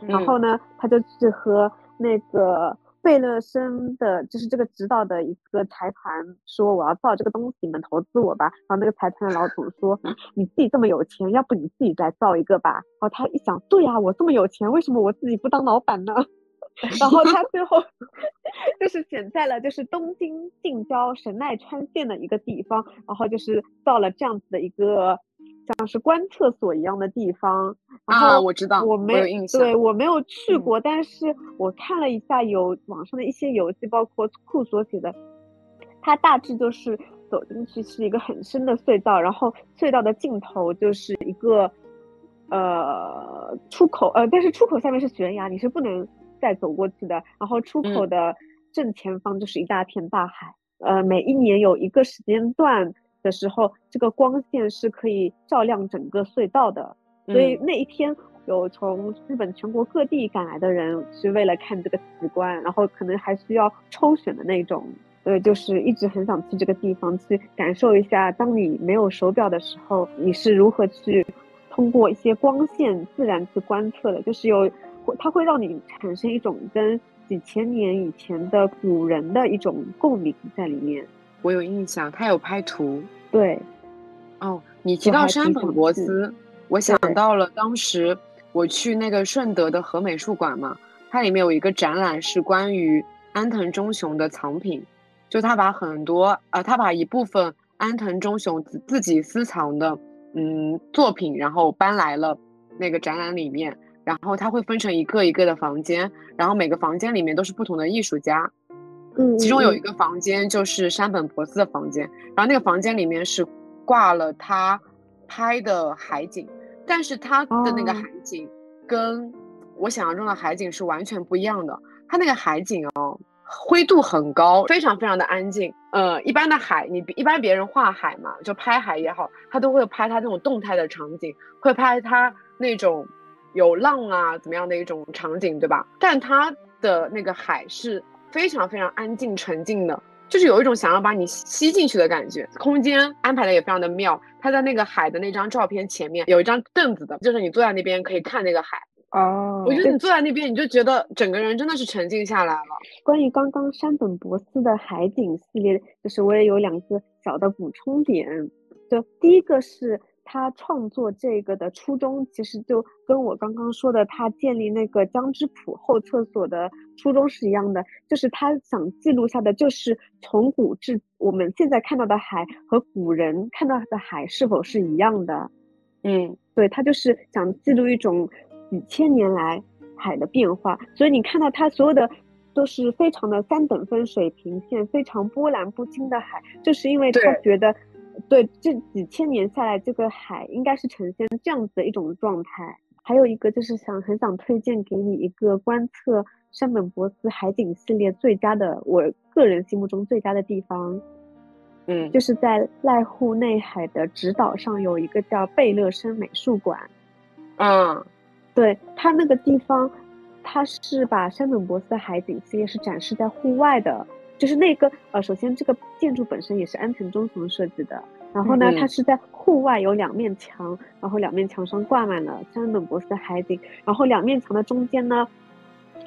然后呢，他就去和那个。贝勒森的，就是这个指导的一个财团说我要造这个东西，你们投资我吧。然后那个财团的老总说，你自己这么有钱，要不你自己来造一个吧。然后他一想，对呀，我这么有钱，为什么我自己不当老板呢？然后他最后就是选在了就是东京近郊神奈川县的一个地方，然后就是造了这样子的一个。像是观厕所一样的地方，然后我知道，我没有印象，对我没有去过，但是我看了一下有网上的一些游记，包括库所写的，它大致就是走进去是一个很深的隧道，然后隧道的尽头就是一个呃出口，呃，但是出口下面是悬崖，你是不能再走过去的，然后出口的正前方就是一大片大海，呃，每一年有一个时间段。的时候，这个光线是可以照亮整个隧道的，所以那一天有从日本全国各地赶来的人是为了看这个奇观，然后可能还需要抽选的那种，对，就是一直很想去这个地方去感受一下，当你没有手表的时候，你是如何去通过一些光线自然去观测的，就是有，它会让你产生一种跟几千年以前的古人的一种共鸣在里面。我有印象，他有拍图。对，哦，你提到山本博司，我想到了当时我去那个顺德的和美术馆嘛，它里面有一个展览是关于安藤忠雄的藏品，就他把很多呃，他把一部分安藤忠雄自自己私藏的嗯作品，然后搬来了那个展览里面，然后他会分成一个一个的房间，然后每个房间里面都是不同的艺术家。嗯，其中有一个房间就是山本博司的房间，然后那个房间里面是挂了他拍的海景，但是他的那个哦海景跟我想象中的海景是完全不一样的。他那个海景哦，灰度很高，非常非常的安静。呃，一般的海，你一般别人画海嘛，就拍海也好，他都会拍他那种动态的场景，会拍他那种有浪啊怎么样的一种场景，对吧？但他的那个海是非常非常安静沉静的。就是有一种想要把你吸进去的感觉，空间安排的也非常的妙。他在那个海的那张照片前面有一张凳子的，就是你坐在那边可以看那个海。哦，我觉得你坐在那边，你就觉得整个人真的是沉静下来了。关于刚刚山本博司的海景系列，就是我也有两个小的补充点。就第一个是他创作这个的初衷，其实就跟我刚刚说的他建立那个江之浦后厕所的初衷是一样的，就是他想记录下的就是从古至我们现在看到的海和古人看到的海是否是一样的。嗯，对，他就是想记录一种几千年来海的变化，所以你看到他所有的都是非常的三等分水平线，非常波澜不惊的海，就是因为他觉得，对这几千年下来，这个海应该是呈现这样子的一种状态。还有一个就是想很想推荐给你一个观测山本博司海景系列最佳的，我个人心目中最佳的地方，嗯，就是在濑户内海的直岛上有一个叫贝勒生美术馆。嗯，对它那个地方，它是把山本博司海景系列是展示在户外的，就是那个呃，首先这个建筑本身也是安藤忠雄设计的，然后呢，嗯它是在户外有两面墙，然后两面墙上挂满了山本博士的海景，然后两面墙的中间呢，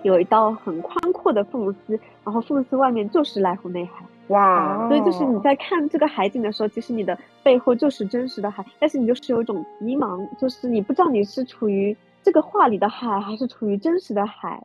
有一道很宽阔的缝隙，然后缝隙外面就是濑户内海。哇，所以就是你哦在看这个海景的时候，其实你的背后就是真实的海，但是你就是有一种迷茫，就是你不知道你是处于这个画里的海，还是处于真实的海。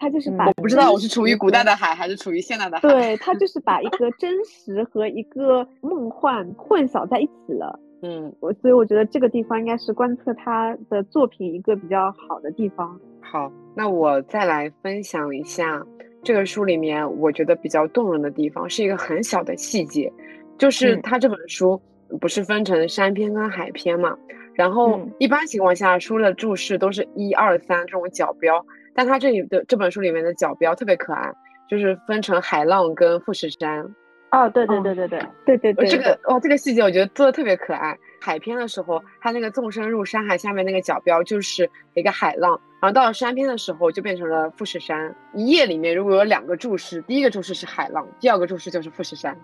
它就是嗯把我不知道我是处于古代的海还是处于现代的海。对，他就是把一个真实和一个梦幻混淆在一起了。嗯，我所以我觉得这个地方应该是观测他的作品一个比较好的地方。好，那我再来分享一下这个书里面我觉得比较动人的地方，是一个很小的细节，就是嗯它这本书不是分成山篇跟海篇嘛，然后嗯一般情况下书的注释都是一二三这种角标，但它这里的这本书里面的角标特别可爱，就是分成海浪跟富士山，哦，对对哦对对对，对对对，呃这个哦，这个细节我觉得做的特别可爱。海篇的时候，它那个纵深入山海下面那个角标就是一个海浪，然后到了山篇的时候就变成了富士山。一页里面如果有两个注释，第一个注释是海浪，第二个注释就是富士山。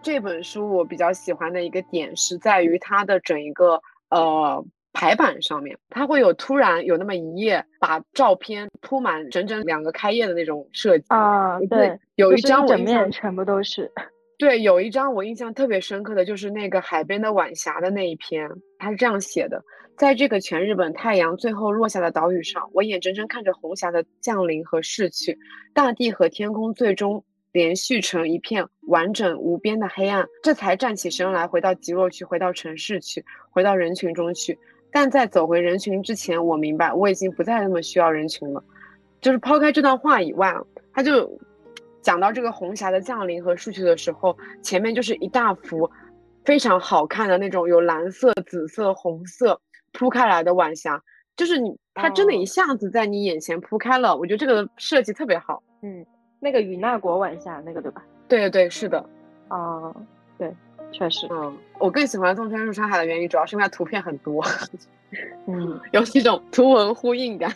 这本书我比较喜欢的一个点是在于它的整一个呃排版上面，它会有突然有那么一页把照片铺满整整两个开页的那种设计。啊，对，有一张我印象面全部都是，对，有一张我印象特别深刻的就是那个海边的晚霞的那一篇，它是这样写的：在这个全日本太阳最后落下的岛屿上，我眼睁睁看着红霞的降临和逝去，大地和天空最终连续成一片完整无边的黑暗，这才站起身来，回到极落去，回到城市去，回到人群中去。但在走回人群之前，我明白我已经不再那么需要人群了。就是抛开这段话以外，他就讲到这个红霞的降临和逝去的时候，前面就是一大幅非常好看的那种有蓝色、紫色、红色铺开来的晚霞，就是你它真的哦一下子在你眼前铺开了。我觉得这个设计特别好。嗯，那个与那国晚霞那个对吧？对对对，是的，哦，对，确实，嗯，我更喜欢纵身入山海的原因，主要是因为它图片很多。嗯有一种图文呼应感。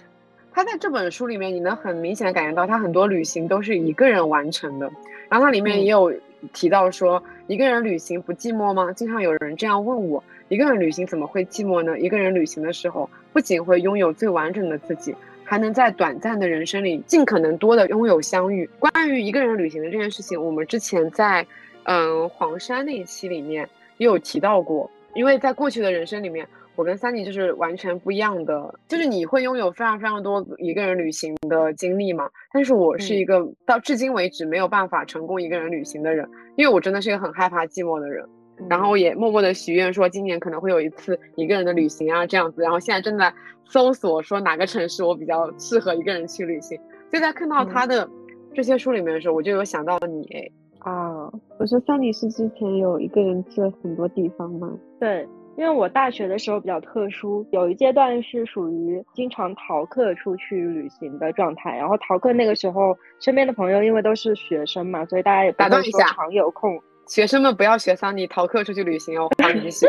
他在这本书里面，你能很明显的感觉到他很多旅行都是一个人完成的。然后它里面嗯也有提到说，一个人旅行不寂寞吗？经常有人这样问我，一个人旅行怎么会寂寞呢？一个人旅行的时候，不仅会拥有最完整的自己，还能在短暂的人生里尽可能多的拥有相遇。关于一个人旅行的这件事情，我们之前在嗯黄山那一期里面也有提到过，因为在过去的人生里面。我跟三妮就是完全不一样的，就是你会拥有非常非常多一个人旅行的经历嘛，但是我是嗯一个到至今为止没有办法成功一个人旅行的人，因为我真的是一个很害怕寂寞的人，然后也默默的许愿说今年可能会有一次一个人的旅行啊这样子，然后现在正在搜索说哪个城市我比较适合一个人去旅行，就在看到他的这些书里面的时候，我就有想到你，哎，啊，我说三里是之前有一个人去了很多地方吗？对，因为我大学的时候比较特殊，有一阶段是属于经常逃课出去旅行的状态。然后逃课那个时候，身边的朋友因为都是学生嘛，所以大家也不会说常有空。学生们不要学桑尼逃课出去旅行哦，欢迎继续。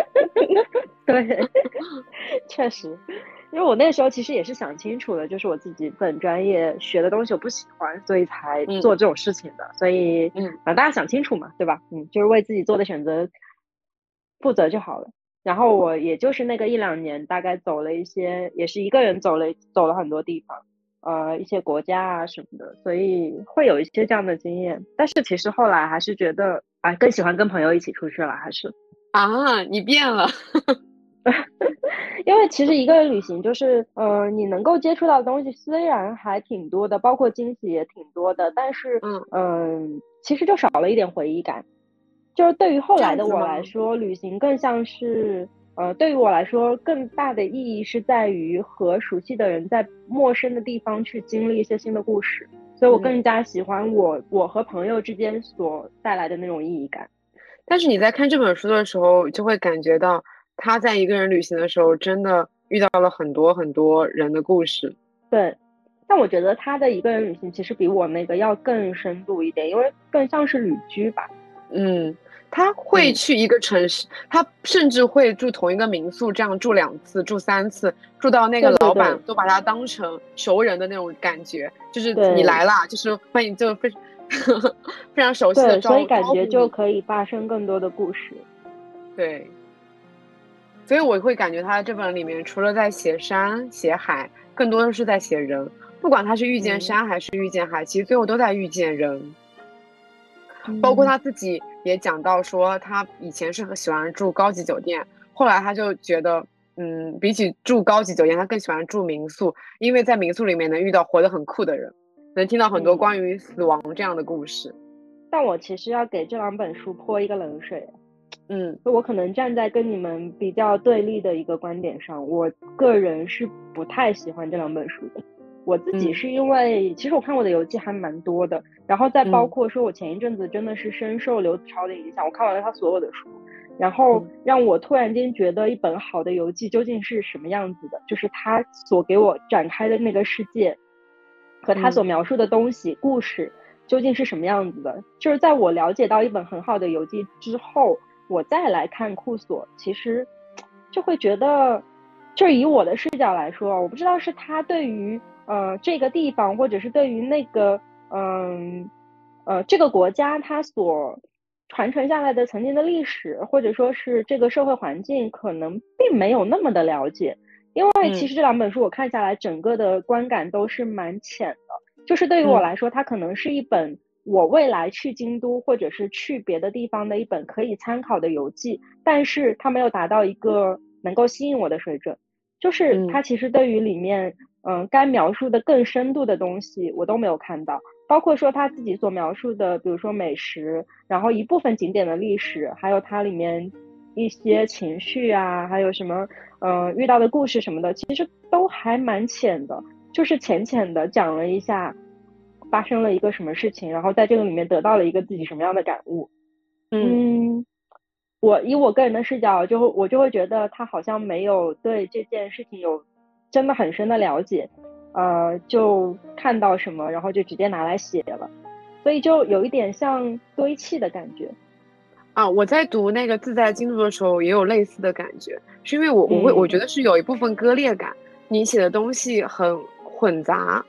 对，确实，因为我那时候其实也是想清楚了，就是我自己本专业学的东西我不喜欢，所以才做这种事情的。所以，嗯，大家想清楚嘛，对吧？嗯，就是为自己做的选择负责就好了。然后我也就是那个一两年，大概走了一些，也是一个人走了走了很多地方，呃，一些国家啊什么的，所以会有一些这样的经验。但是其实后来还是觉得，啊，更喜欢跟朋友一起出去了，还是啊，你变了，因为其实一个人旅行就是，呃，你能够接触到的东西虽然还挺多的，包括惊喜也挺多的，但是，嗯嗯，其实就少了一点回忆感。就是对于后来的我来说，旅行更像是，呃，对于我来说，更大的意义是在于和熟悉的人在陌生的地方去经历一些新的故事，所以我更加喜欢我我和朋友之间所带来的那种意义感。但是你在看这本书的时候，就会感觉到他在一个人旅行的时候，真的遇到了很多很多人的故事。对，但我觉得他的一个人旅行其实比我那个要更深度一点，因为更像是旅居吧。嗯。他会去一个城市，他甚至会住同一个民宿，这样住两次、住三次，住到那个老板都把他当成熟人的那种感觉，就是你来了，就是欢迎，就非 非常熟悉的所以感觉就可以发生更多的故事。对，所以我会感觉他这本里面除了在写山写海，更多的是在写人，不管他是遇见山还是遇见海，其实最后都在遇见人。包括他自己也讲到说，他以前是很喜欢住高级酒店，后来他就觉得，嗯，比起住高级酒店，他更喜欢住民宿，因为在民宿里面能遇到活得很酷的人，能听到很多关于死亡这样的故事。但我其实要给这两本书泼一个冷水，嗯，我可能站在跟你们比较对立的一个观点上，我个人是不太喜欢这两本书的。我自己是因为，其实我看过的游记还蛮多的，然后再包括说，我前一阵子真的是深受刘子超的影响，我看完了他所有的书，然后让我突然间觉得一本好的游记究竟是什么样子的，就是他所给我展开的那个世界，和他所描述的东西、故事究竟是什么样子的。就是在我了解到一本很好的游记之后，我再来看库索，其实就会觉得，就以我的视角来说，我不知道是他对于。呃，这个地方，或者是对于那个，嗯，呃，这个国家它所传承下来的曾经的历史，或者说是这个社会环境，可能并没有那么的了解。因为其实这两本书我看下来，整个的观感都是蛮浅的。就是对于我来说，它可能是一本我未来去京都或者是去别的地方的一本可以参考的游记，但是它没有达到一个能够吸引我的水准。就是它其实对于里面。嗯，该描述的更深度的东西我都没有看到，包括说他自己所描述的，比如说美食，然后一部分景点的历史，还有它里面一些情绪啊，还有什么，嗯，遇到的故事什么的，其实都还蛮浅的，就是浅浅的讲了一下发生了一个什么事情，然后在这个里面得到了一个自己什么样的感悟。嗯，我以我个人的视角，就我就会觉得他好像没有对这件事情有。真的很深的了解，呃，就看到什么，然后就直接拿来写了，所以就有一点像堆砌的感觉。啊，我在读那个自在京都的时候也有类似的感觉，是因为我我会我觉得是有一部分割裂感，你写的东西很混杂，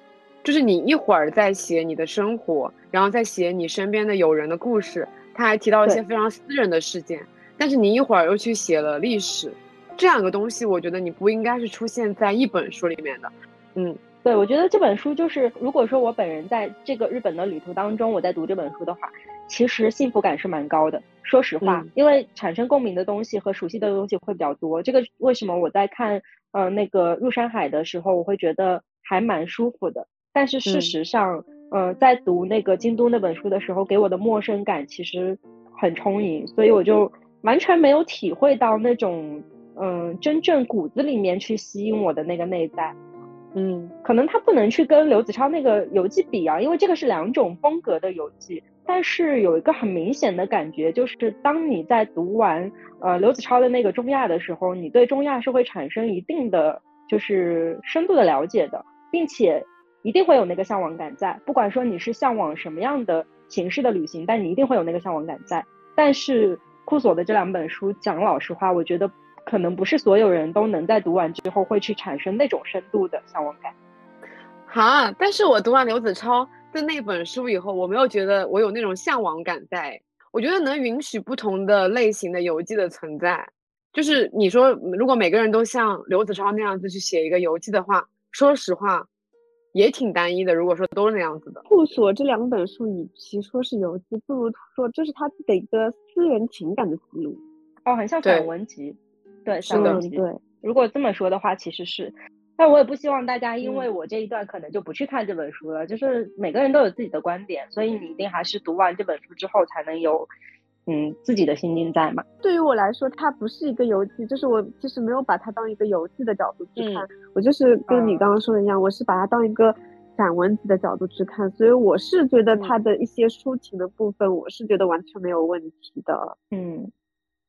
就是你一会儿在写你的生活，然后再写你身边的友人的故事，他还提到一些非常私人的事件，但是你一会儿又去写了历史。这两个东西，我觉得你不应该是出现在一本书里面的。嗯，对，我觉得这本书就是，如果说我本人在这个日本的旅途当中，我在读这本书的话，其实幸福感是蛮高的。说实话，因为产生共鸣的东西和熟悉的东西会比较多。这个为什么我在看呃那个入山海的时候，我会觉得还蛮舒服的。但是事实上，呃，在读那个京都那本书的时候，给我的陌生感其实很充盈，所以我就完全没有体会到那种。嗯，真正骨子里面去吸引我的那个内在，嗯，可能他不能去跟刘子超那个游记比啊，因为这个是两种风格的游记。但是有一个很明显的感觉，就是当你在读完呃刘子超的那个中亚的时候，你对中亚是会产生一定的就是深度的了解的，并且一定会有那个向往感在。不管说你是向往什么样的形式的旅行，但你一定会有那个向往感在。但是库索的这两本书，讲老实话，我觉得可能不是所有人都能在读完之后会去产生那种深度的向往感。哈，但是我读完刘子超的那本书以后，我没有觉得我有那种向往感在。我觉得能允许不同的类型的游记的存在，就是你说如果每个人都像刘子超那样子去写一个游记的话，说实话，也挺单一的。如果说都是那样子的，库索这两本书与其说是游记，不如说这是他的一个私人情感的记录。哦，很像散文集，对，散文集。对，如果这么说的话，其实是。但我也不希望大家因为我这一段可能就不去看这本书了。就是每个人都有自己的观点，所以你一定还是读完这本书之后才能有，嗯，自己的心境在嘛。对于我来说，它不是一个游戏，就是我其实没有把它当一个游戏的角度去看，我就是跟你刚刚说的一样，我是把它当一个散文集的角度去看，所以我是觉得它的一些抒情的部分，我是觉得完全没有问题的。嗯，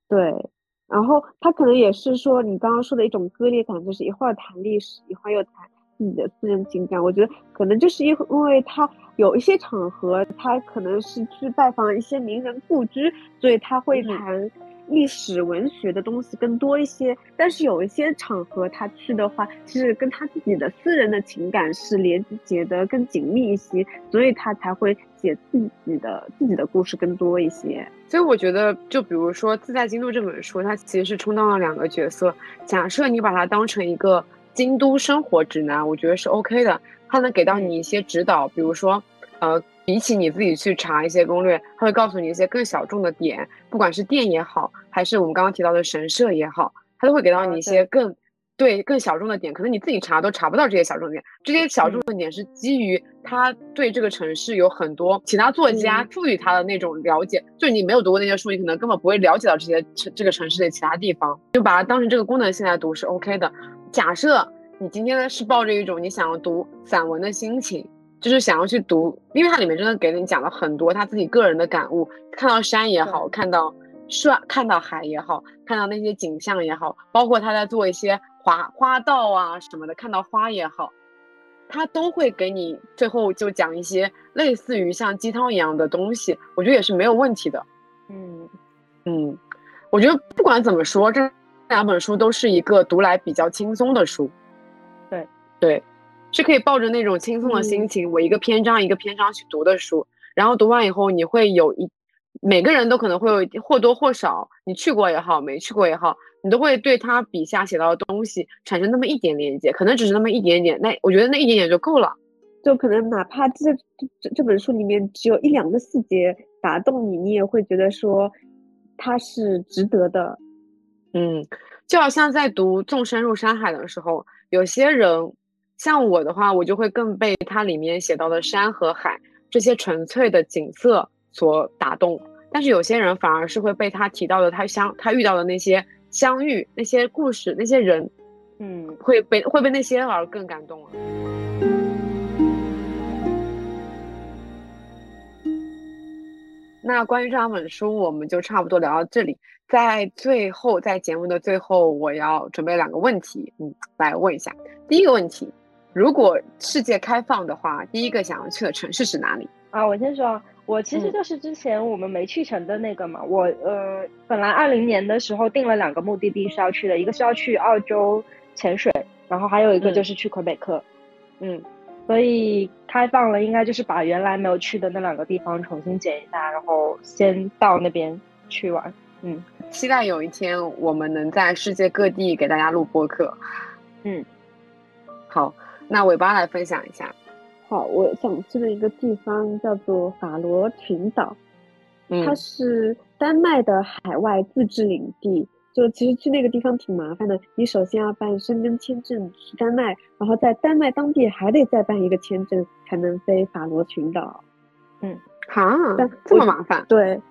对。然后他可能也是说你刚刚说的一种割裂感，就是一会儿谈历史，一会儿又谈自己的私人情感。我觉得可能就是因因为他有一些场合，他可能是去拜访一些名人故居，所以他会谈。历史文学的东西更多一些，但是有一些场合他去的话，其实跟他自己的私人的情感是连接的更紧密一些，所以他才会写自己的自己的故事更多一些。所以我觉得，就比如说《自在京都》这本书，它其实是充当了两个角色。假设你把它当成一个京都生活指南，我觉得是 OK 的，它能给到你一些指导，比如说，呃。比起你自己去查一些攻略，它会告诉你一些更小众的点，不管是店也好，还是我们刚刚提到的神社也好，它都会给到你一些更对更小众的点，可能你自己查都查不到这些小众点。这些小众的点是基于他对这个城市有很多其他作家赋予他的那种了解，就是你没有读过那些书，你可能根本不会了解到这些城这个城市的其他地方，就把它当成这个功能性来读是 OK 的。假设你今天呢是抱着一种你想要读散文的心情。就是想要去读，因为它里面真的给你讲了很多他自己个人的感悟。看到山也好，看到帅，看到海也好，看到那些景象也好，包括他在做一些花花道啊什么的，看到花也好，他都会给你最后就讲一些类似于像鸡汤一样的东西。我觉得也是没有问题的。嗯嗯，我觉得不管怎么说，这两本书都是一个读来比较轻松的书。对对。是可以抱着那种轻松的心情，我一个篇章一个篇章去读的书，然后读完以后，你会有一，每个人都可能会有或多或少，你去过也好，没去过也好，你都会对他笔下写到的东西产生那么一点连接，可能只是那么一点点，那我觉得那一点点就够了，就可能哪怕这这这本书里面只有一两个细节打动你，你也会觉得说它是值得的，嗯，就好像在读《纵身入山海》的时候，有些人。像我的话，我就会更被它里面写到的山和海这些纯粹的景色所打动。但是有些人反而是会被他提到的他相他遇到的那些相遇、那些故事、那些人，嗯，会被会被那些而更感动了。那关于这两本书，我们就差不多聊到这里。在最后，在节目的最后，我要准备两个问题，嗯，来问一下。第一个问题。如果世界开放的话，第一个想要去的城市是哪里啊？我先说，我其实就是之前我们没去成的那个嘛。我呃，本来二零年的时候定了两个目的地是要去的，一个是要去澳洲潜水，然后还有一个就是去魁北克。嗯，所以开放了，应该就是把原来没有去的那两个地方重新剪一下，然后先到那边去玩。嗯，期待有一天我们能在世界各地给大家录播客。嗯，好。那尾巴来分享一下，好，我想去的一个地方叫做法罗群岛，它是丹麦的海外自治领地。就其实去那个地方挺麻烦的，你首先要办申根签证去丹麦，然后在丹麦当地还得再办一个签证才能飞法罗群岛。嗯，哈，这么麻烦？对，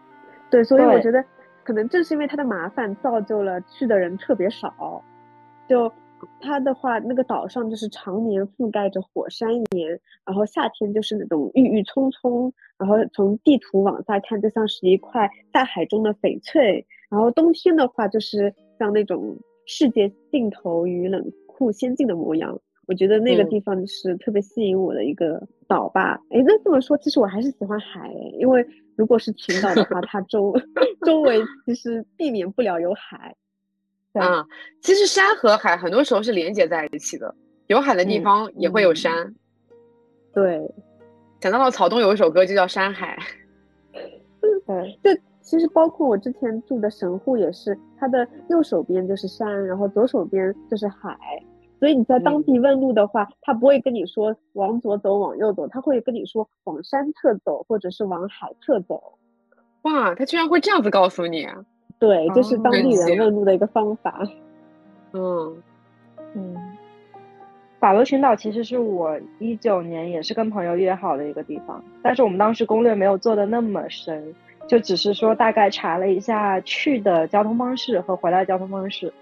对，所以我觉得可能正是因为它的麻烦，造就了去的人特别少。就它的话，那个岛上就是常年覆盖着火山岩，然后夏天就是那种郁郁葱葱，然后从地图往下看就像是一块大海中的翡翠，然后冬天的话就是像那种世界尽头与冷酷仙境的模样。我觉得那个地方是特别吸引我的一个岛吧。哎，那这么说，其实我还是喜欢海，因为如果是群岛的话，它周 周围其实避免不了有海。啊，其实山和海很多时候是连接在一起的，有海的地方也会有山。对，想到了草东有一首歌就叫《山海》。对，就其实包括我之前住的神户也是，它的右手边就是山，然后左手边就是海。所以你在当地问路的话，他不会跟你说往左走、往右走，他会跟你说往山侧走，或者是往海侧走。哇，他居然会这样子告诉你！啊对，这是当地人问路的一个方法。嗯嗯，法罗群岛其实是我一九年也是跟朋友约好的一个地方，但是我们当时攻略没有做的那么深，就只是说大概查了一下去的交通方式和回来的交通方式，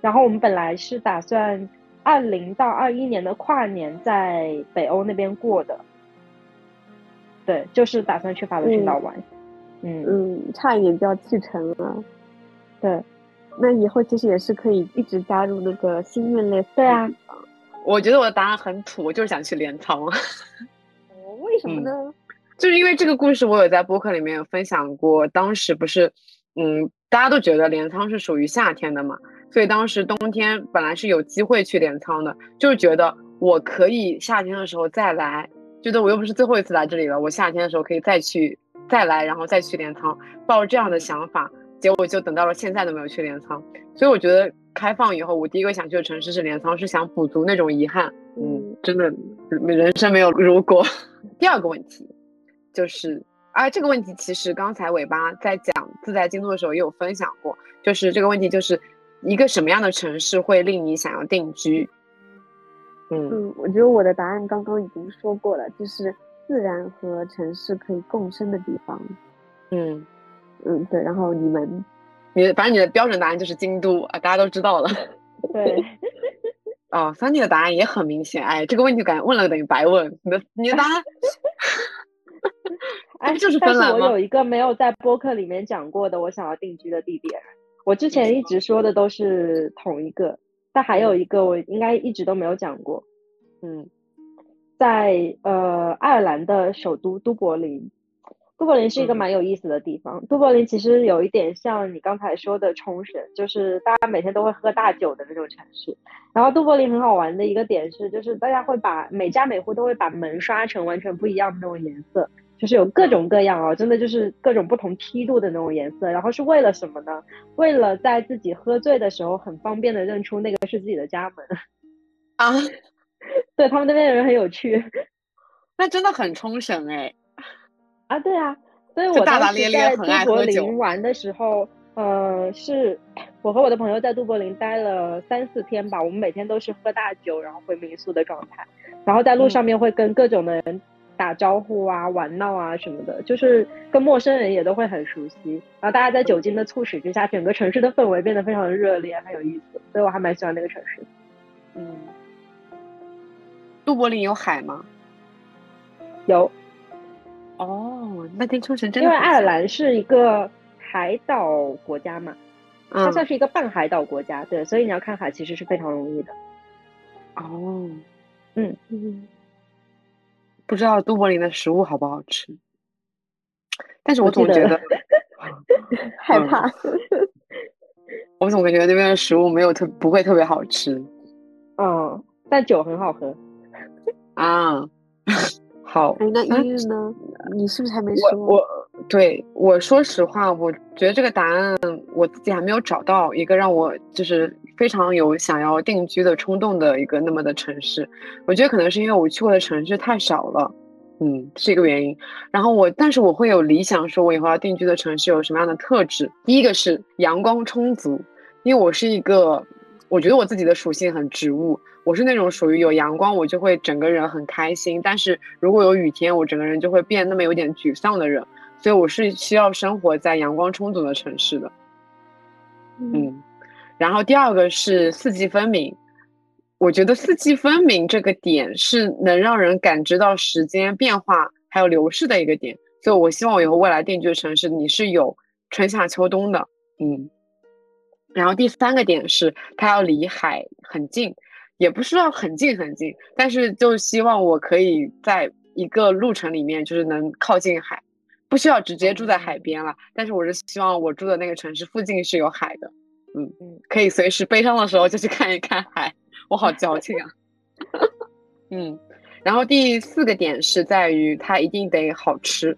然后我们本来是打算。二零到二一年的跨年在北欧那边过的，对，就是打算去法罗群岛玩，嗯。嗯，差一点就要去成了，对，那以后其实也是可以一直加入那个心愿类，对啊，我觉得我的答案很土，我就是想去镰仓，哦，为什么呢？就是因为这个故事我有在播客里面有分享过，当时不是，嗯，大家都觉得镰仓是属于夏天的嘛。所以当时冬天本来是有机会去镰仓的，就是觉得我可以夏天的时候再来，觉得我又不是最后一次来这里了，我夏天的时候可以再去再来，然后再去镰仓，抱着这样的想法，结果就等到了现在都没有去镰仓。所以我觉得开放以后，我第一个想去的城市是镰仓，是想补足那种遗憾。嗯，真的，人生没有如果。第二个问题就是，啊，这个问题其实刚才尾巴在讲自在京都的时候也有分享过，就是这个问题就是。一个什么样的城市会令你想要定居？嗯嗯，我觉得我的答案刚刚已经说过了，就是自然和城市可以共生的地方。嗯嗯，对。然后你们，你反正你的标准答案就是京都啊，大家都知道了。对。哦，三弟的答案也很明显。哎，这个问题感觉问了等于白问。你的你的答案，哎，就是芬兰我有一个没有在播客里面讲过的，我想要定居的地点。我之前一直说的都是同一个，但还有一个我应该一直都没有讲过。嗯，在呃爱尔兰的首都都柏林，都柏林是一个蛮有意思的地方。都柏林其实有一点像你刚才说的冲绳，就是大家每天都会喝大酒的那种城市。然后都柏林很好玩的一个点是，就是大家会把每家每户都会把门刷成完全不一样的那种颜色。就是有各种各样哦，真的就是各种不同梯度的那种颜色，然后是为了什么呢？为了在自己喝醉的时候很方便的认出那个是自己的家门啊！对他们那边的人很有趣，那真的很冲绳哎！啊，对啊，所以我当时在都柏林玩的时候，呃，是我和我的朋友在都柏林待了三四天吧，我们每天都是喝大酒，然后回民宿的状态，然后在路上面会跟各种的人。打招呼啊，玩闹啊什么的，就是跟陌生人也都会很熟悉。然后大家在酒精的促使之下，整个城市的氛围变得非常的热烈，很有意思。所以我还蛮喜欢那个城市。嗯，都柏林有海吗？有。哦，那跟冲绳真的。因为爱尔兰是一个海岛国家嘛，它算是一个半海岛国家，对，所以你要看海其实是非常容易的。哦，嗯嗯。不知道都柏林的食物好不好吃，但是我总觉得 害怕。我总感觉那边的食物没有特不会特别好吃。嗯，但酒很好喝。啊，好。哎，那一日呢？你是不是还没说？我对我说实话，我觉得这个答案我自己还没有找到一个让我就是。非常有想要定居的冲动的一个那么的城市，我觉得可能是因为我去过的城市太少了，嗯，是一个原因。然后我，但是我会有理想，说我以后要定居的城市有什么样的特质？第一个是阳光充足，因为我是一个，我觉得我自己的属性很植物，我是那种属于有阳光我就会整个人很开心，但是如果有雨天，我整个人就会变那么有点沮丧的人，所以我是需要生活在阳光充足的城市的，嗯。然后第二个是四季分明，我觉得四季分明这个点是能让人感知到时间变化还有流逝的一个点，所以我希望我以后未来定居的城市你是有春夏秋冬的，嗯。然后第三个点是它要离海很近，也不是要很近很近，但是就希望我可以在一个路程里面就是能靠近海，不需要直接住在海边了，但是我是希望我住的那个城市附近是有海的，嗯嗯，可以随时悲伤的时候就去看一看海。我好矫情啊，嗯，然后第四个点是在于它一定得好吃。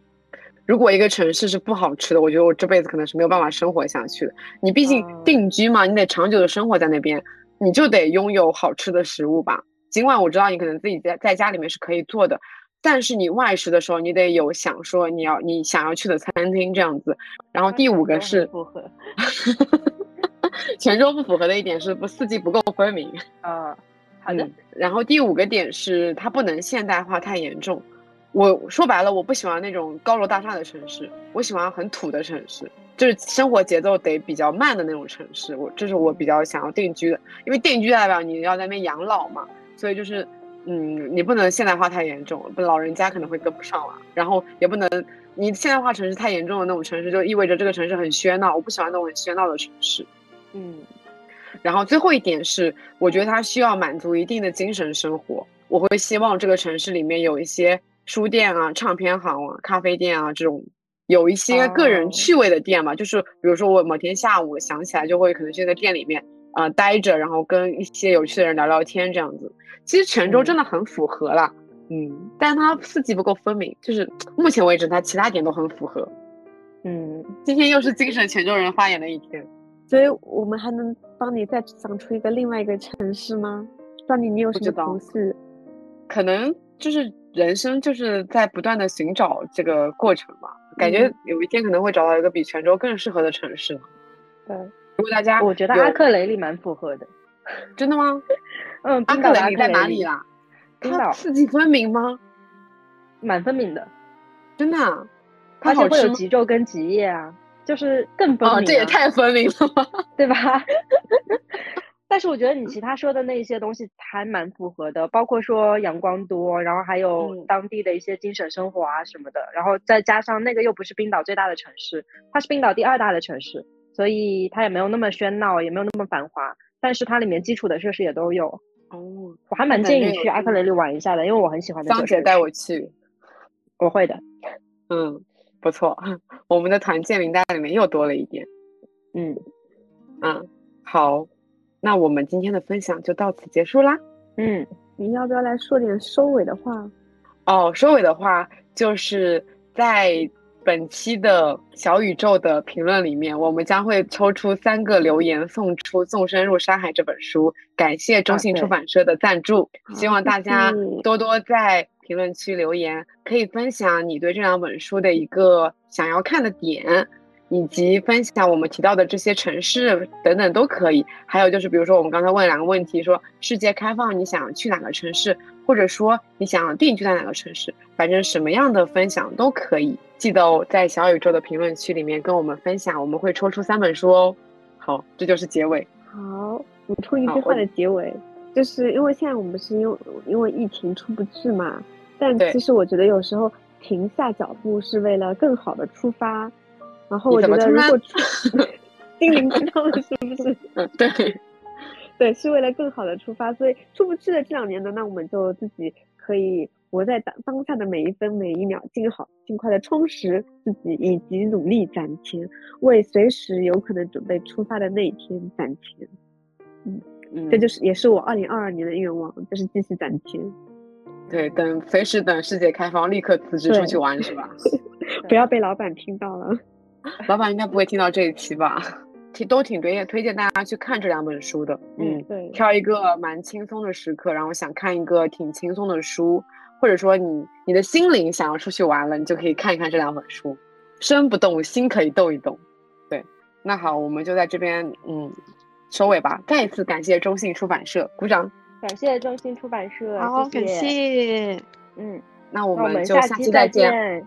如果一个城市是不好吃的，我觉得我这辈子可能是没有办法生活下去的。你毕竟定居嘛，你得长久的生活在那边，你就得拥有好吃的食物吧。尽管我知道你可能自己在在家里面是可以做的，但是你外食的时候，你得有想说你要你想要去的餐厅这样子。然后第五个是符合。泉州不符合的一点是不四季不够分明啊，好的。然后第五个点是它不能现代化太严重。我说白了，我不喜欢那种高楼大厦的城市，我喜欢很土的城市，就是生活节奏得比较慢的那种城市。我这是我比较想要定居的，因为定居代表你要在那边养老嘛，所以就是嗯，你不能现代化太严重，不老人家可能会跟不上了。然后也不能你现代化城市太严重的那种城市，就意味着这个城市很喧闹，我不喜欢那种很喧闹的城市。嗯，然后最后一点是，我觉得它需要满足一定的精神生活。我会希望这个城市里面有一些书店啊、唱片行啊、咖啡店啊这种有一些个人趣味的店嘛。就是比如说我某天下午想起来，就会可能就在店里面啊待着，然后跟一些有趣的人聊聊天这样子。其实泉州真的很符合啦，嗯，但它四季不够分明。就是 目前为止，它其他点都很符合。嗯，今天又是精神泉州人发言的一天。所以我们还能帮你再想出一个另外一个城市吗？到底，你有什么同事？可能就是人生就是在不断的寻找这个过程嘛。感觉有一天可能会找到一个比泉州更适合的城市。对，如果大家我觉得阿克雷利蛮符合的。真的吗？嗯，阿克雷利在哪里啦？它四季分明吗？蛮分明的，真的。而且会有极昼跟极夜啊。就是更分明，这也太分明了吧，对吧？但是我觉得你其他说的那些东西还蛮符合的，包括说阳光多，然后还有当地的一些精神生活啊什么的，然后再加上那个又不是冰岛最大的城市，它是冰岛第二大的城市，所以它也没有那么喧闹，也没有那么繁华，但是它里面基础的设施也都有。哦，我还蛮建议去阿克雷里玩一下的，因为我很喜欢。张姐带我去，我会的。嗯。不错，我们的团建名单里面又多了一点。嗯嗯，好，那我们今天的分享就到此结束啦。嗯，你要不要来说点收尾的话？哦，收尾的话就是在本期的小宇宙的评论里面，我们将会抽出三个留言，送出《纵身入山海》这本书。感谢中信出版社的赞助，希望大家多多在。评论区留言，可以分享你对这两本书的一个想要看的点，以及分享我们提到的这些城市等等都可以。还有就是，比如说我们刚才问两个问题，说世界开放你想去哪个城市，或者说你想定居在哪个城市，反正什么样的分享都可以。记得哦，在小宇宙的评论区里面跟我们分享，我们会抽出三本书哦。好，这就是结尾。好，补充一句话的结尾，就是因为现在我们是因为因为疫情出不去嘛。但其实我觉得有时候停下脚步是为了更好的出发，然后我觉得如果心灵鸡汤了是不是？对，对，是为了更好的出发，所以出不去的这两年呢，那我们就自己可以活在当当下的每一分每一秒，尽好尽快的充实自己，以及努力攒钱，为随时有可能准备出发的那一天攒钱。嗯嗯，这就是也是我二零二二年的愿望，就是继续攒钱。对，等随时等世界开放，立刻辞职出去玩是吧？不要被老板听到了。老板应该不会听到这一期吧？挺都挺推荐推荐大家去看这两本书的。嗯，对。挑一个蛮轻松的时刻，然后想看一个挺轻松的书，或者说你你的心灵想要出去玩了，你就可以看一看这两本书。身不动，心可以动一动。对，那好，我们就在这边嗯收尾吧。再一次感谢中信出版社，鼓掌。感谢中信出版社，好，感谢，嗯，那我们就下期再见，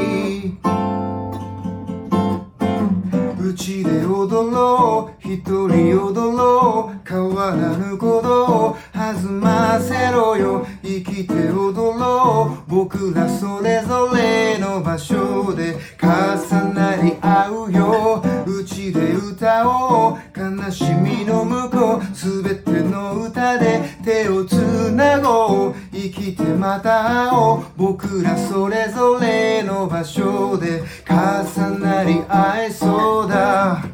うちで踊ろう。一人踊ろう。変わらぬことを弾ませろよ。生きて踊ろう僕らそれぞれの場所で重なり合うよ。うちで歌おう。悲しみの向こう。すべての歌で手をつなごう。生きてまた会おう。僕らそれぞれの場所で重なり合えそうだ。Música